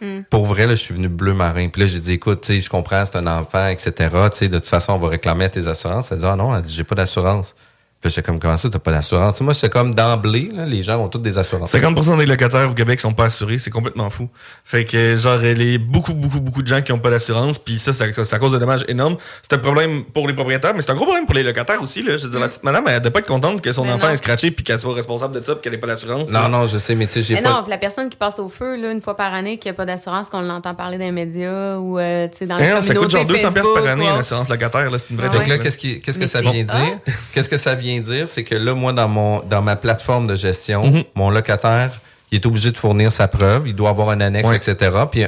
Hmm. Pour vrai, là, je suis venu bleu marin. Puis là, j'ai dit, écoute, tu sais, je comprends, c'est un enfant, etc. Tu sais, de toute façon, on va réclamer à tes assurances. Elle dit, ah non, elle dit, j'ai pas d'assurance. Puis j'étais comme, comment ça, t'as pas d'assurance? Moi, c'est comme d'emblée, là, les gens ont toutes des assurances. 50% des locataires au Québec sont pas assurés, c'est complètement fou. Fait que genre il y a beaucoup beaucoup beaucoup de gens qui ont pas d'assurance, puis ça ça ça cause de dommages énormes. C'est un problème pour les propriétaires, mais c'est un gros problème pour les locataires aussi là. Je veux dire la petite madame elle doit pas être contente que son Mais enfant non. est scratché puis qu'elle soit responsable de ça puis qu'elle ait pas d'assurance. Non, non, je sais, mais tu sais, j'ai Mais pas... non, la personne qui passe au feu là, une fois par année, qui a pas d'assurance, qu'on l'entend parler dans les médias ou euh, tu sais, dans Eh la non, ça coûte genre 200 pièces par Facebook, année une assurance locataire là, c'est une vraie Ah Donc là, qu'est-ce qui- qu'est-ce que Mais ça vient dire? Qu'est-ce que ça vient dire? C'est que là, moi, dans mon dans ma plateforme de gestion, Mhm. mon locataire, il est obligé de fournir sa preuve, il doit avoir un annexe, etc. Puis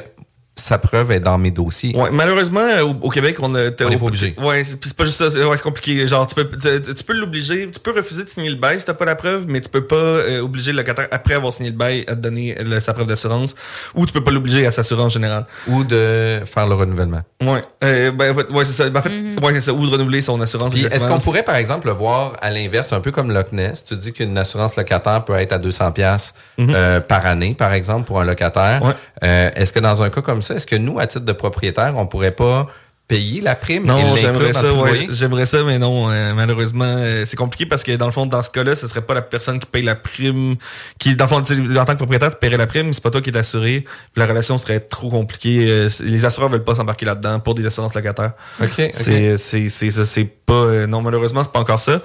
sa preuve est dans mes dossiers. Ouais, malheureusement, euh, au, au Québec, on est pas obligé. Ouais, c'est puis c'est pas juste ça. C'est ouais, c'est compliqué. Genre, tu peux, tu, tu peux l'obliger, tu peux refuser de signer le bail si t'as pas la preuve, mais tu peux pas euh, obliger le locataire, après avoir signé le bail, à te donner le- sa preuve d'assurance, ou tu peux pas l'obliger à s'assurer en général. Ou de faire le renouvellement. Ouais, euh, ben, c'est ça. Ben, en fait, ouais, c'est ça. Ou de renouveler son assurance. Est-ce qu'on pourrait, par exemple, le voir à l'inverse, un peu comme Loch Ness? Tu dis qu'une assurance locataire peut être à 200 pièces Mhm. par année, par exemple, pour un locataire. Euh, est-ce que dans un cas comme est-ce que nous, à titre de propriétaire, on pourrait pas payer la prime Non, j'aimerais ça, ouais, j'aimerais ça, mais non, euh, malheureusement, euh, c'est compliqué parce que dans le fond, dans ce cas-là, ce serait pas la personne qui paye la prime, qui, dans le fond, en tant que propriétaire, tu paierais la prime, mais c'est pas toi qui es assuré, puis la relation serait trop compliquée. euh, c'est- les assureurs veulent pas s'embarquer là-dedans pour des assurances locataires. OK, OK. C'est, c'est, c'est ça, c'est pas, euh, non, malheureusement, c'est pas encore ça.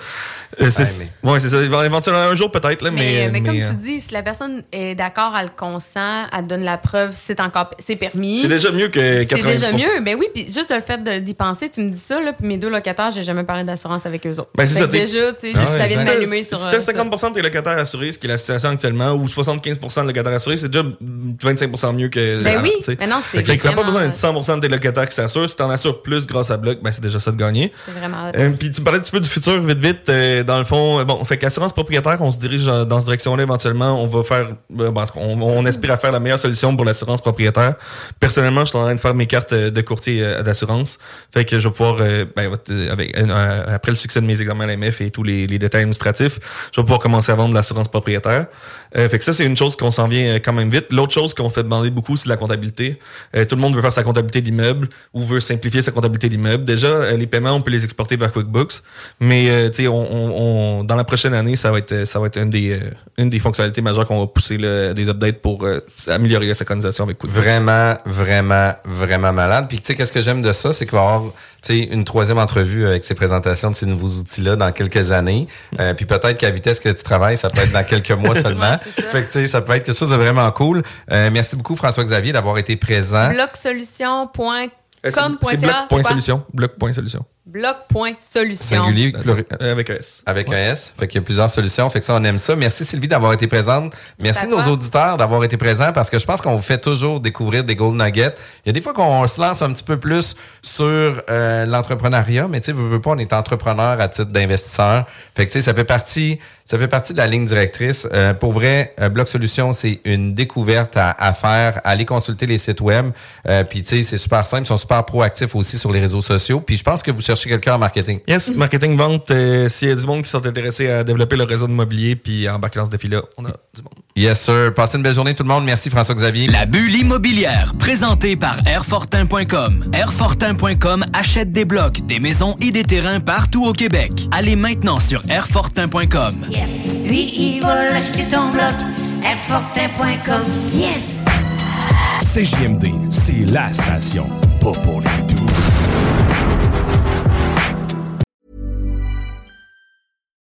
Euh, c'est, ouais, c'est ça, éventuellement un jour peut-être, là, mais, Mais, mais comme tu dis, si la personne est d'accord, elle consent, elle donne la preuve, c'est encore c'est permis. C'est déjà mieux que C'est 90%. déjà mieux. Ben oui, puis juste le fait de- d'y penser, tu me dis ça, là, puis mes deux locataires, j'ai jamais parlé d'assurance avec eux autres. Ben, c'est ça, déjà, tu sais, Ah ouais, ça d'allumer Si sur. t'as euh, ça. 50% de tes locataires assurés, ce qui est la situation actuellement, ou 75% de locataires assurés, c'est déjà 25% mieux que. Ben oui, t'sais. mais non, c'est Fait que ça n'a pas besoin d'être 100% de tes locataires qui s'assurent. Si t'en assures plus grâce à Bloc, ben c'est déjà ça de gagner. C'est vraiment. Euh, Puis tu parlais un petit peu du futur, vite, vite. euh, dans le fond, euh, bon, fait qu'assurance propriétaire, on se dirige dans cette direction-là éventuellement. On va faire, euh, bon, en tout cas, on, on aspire à faire la meilleure solution pour l'assurance propriétaire. Personnellement, je suis en train de faire mes cartes de courtier euh, Fait que je vais pouvoir, euh, ben, euh, euh, après le succès de mes examens à l'AMF et tous les, les détails administratifs, je vais pouvoir commencer à vendre de l'assurance propriétaire. Euh, fait que ça, c'est une chose qu'on s'en vient euh, quand même vite. L'autre chose qu'on fait demander beaucoup, c'est la comptabilité. Euh, tout le monde veut faire sa comptabilité d'immeuble ou veut simplifier sa comptabilité d'immeuble. Déjà, euh, les paiements, on peut les exporter vers QuickBooks, mais euh, tu sais, on, on- on- dans la prochaine année, ça va être ça va être une des une des fonctionnalités majeures qu'on va pousser là, des updates pour améliorer la synchronisation avec QuickBooks. Vraiment, vraiment, vraiment malade. Puis tu sais, qu'est-ce que j'aime de ça, c'est qu'il va y avoir tu sais, une troisième entrevue avec ces présentations de ces nouveaux outils-là dans quelques années. Euh, puis peut-être qu'à vitesse que tu travailles, ça peut être dans quelques mois seulement. Ça. fait que tu sais, ça peut être quelque chose de vraiment cool. Euh, merci beaucoup François-Xavier d'avoir été présent. Blocsolution.com.ca. Euh, C'est bloc.solution. Bloc.solution. Bloc.solution. Singulier, Avec un S. Avec un S. Fait qu'il y a plusieurs solutions. Fait que ça, on aime ça. Merci Sylvie d'avoir été présente. Merci nos toi. auditeurs d'avoir été présents parce que je pense qu'on vous fait toujours découvrir des gold nuggets. Il y a des fois qu'on se lance un petit peu plus sur euh, l'entrepreneuriat, mais tu sais, veux, veux pas, on est entrepreneur à titre d'investisseur. Fait que tu sais, ça fait partie, ça fait partie de la ligne directrice. Euh, pour vrai, euh, Bloc Solution, c'est une découverte à, à faire. Allez consulter les sites web. Euh, Puis tu sais, c'est super simple. Ils sont super proactifs aussi sur les réseaux sociaux. Puis je pense que vous cherchez chercher quelqu'un en marketing. Yes, marketing, vente, euh, s'il y a du monde qui sont intéressés à développer le réseau immobilier puis embarquer dans ce défi-là, on a du monde. Yes, sir. Passez une belle journée, tout le monde. Merci, François-Xavier. La bulle immobilière, présentée par Airfortin.com. Airfortin.com achète des blocs, des maisons et des terrains partout au Québec. Allez maintenant sur Airfortin.com. Yes. Lui, il va l'acheter ton bloc. Airfortin.com. Yes. CJMD, c'est la station. Pas pour les doux.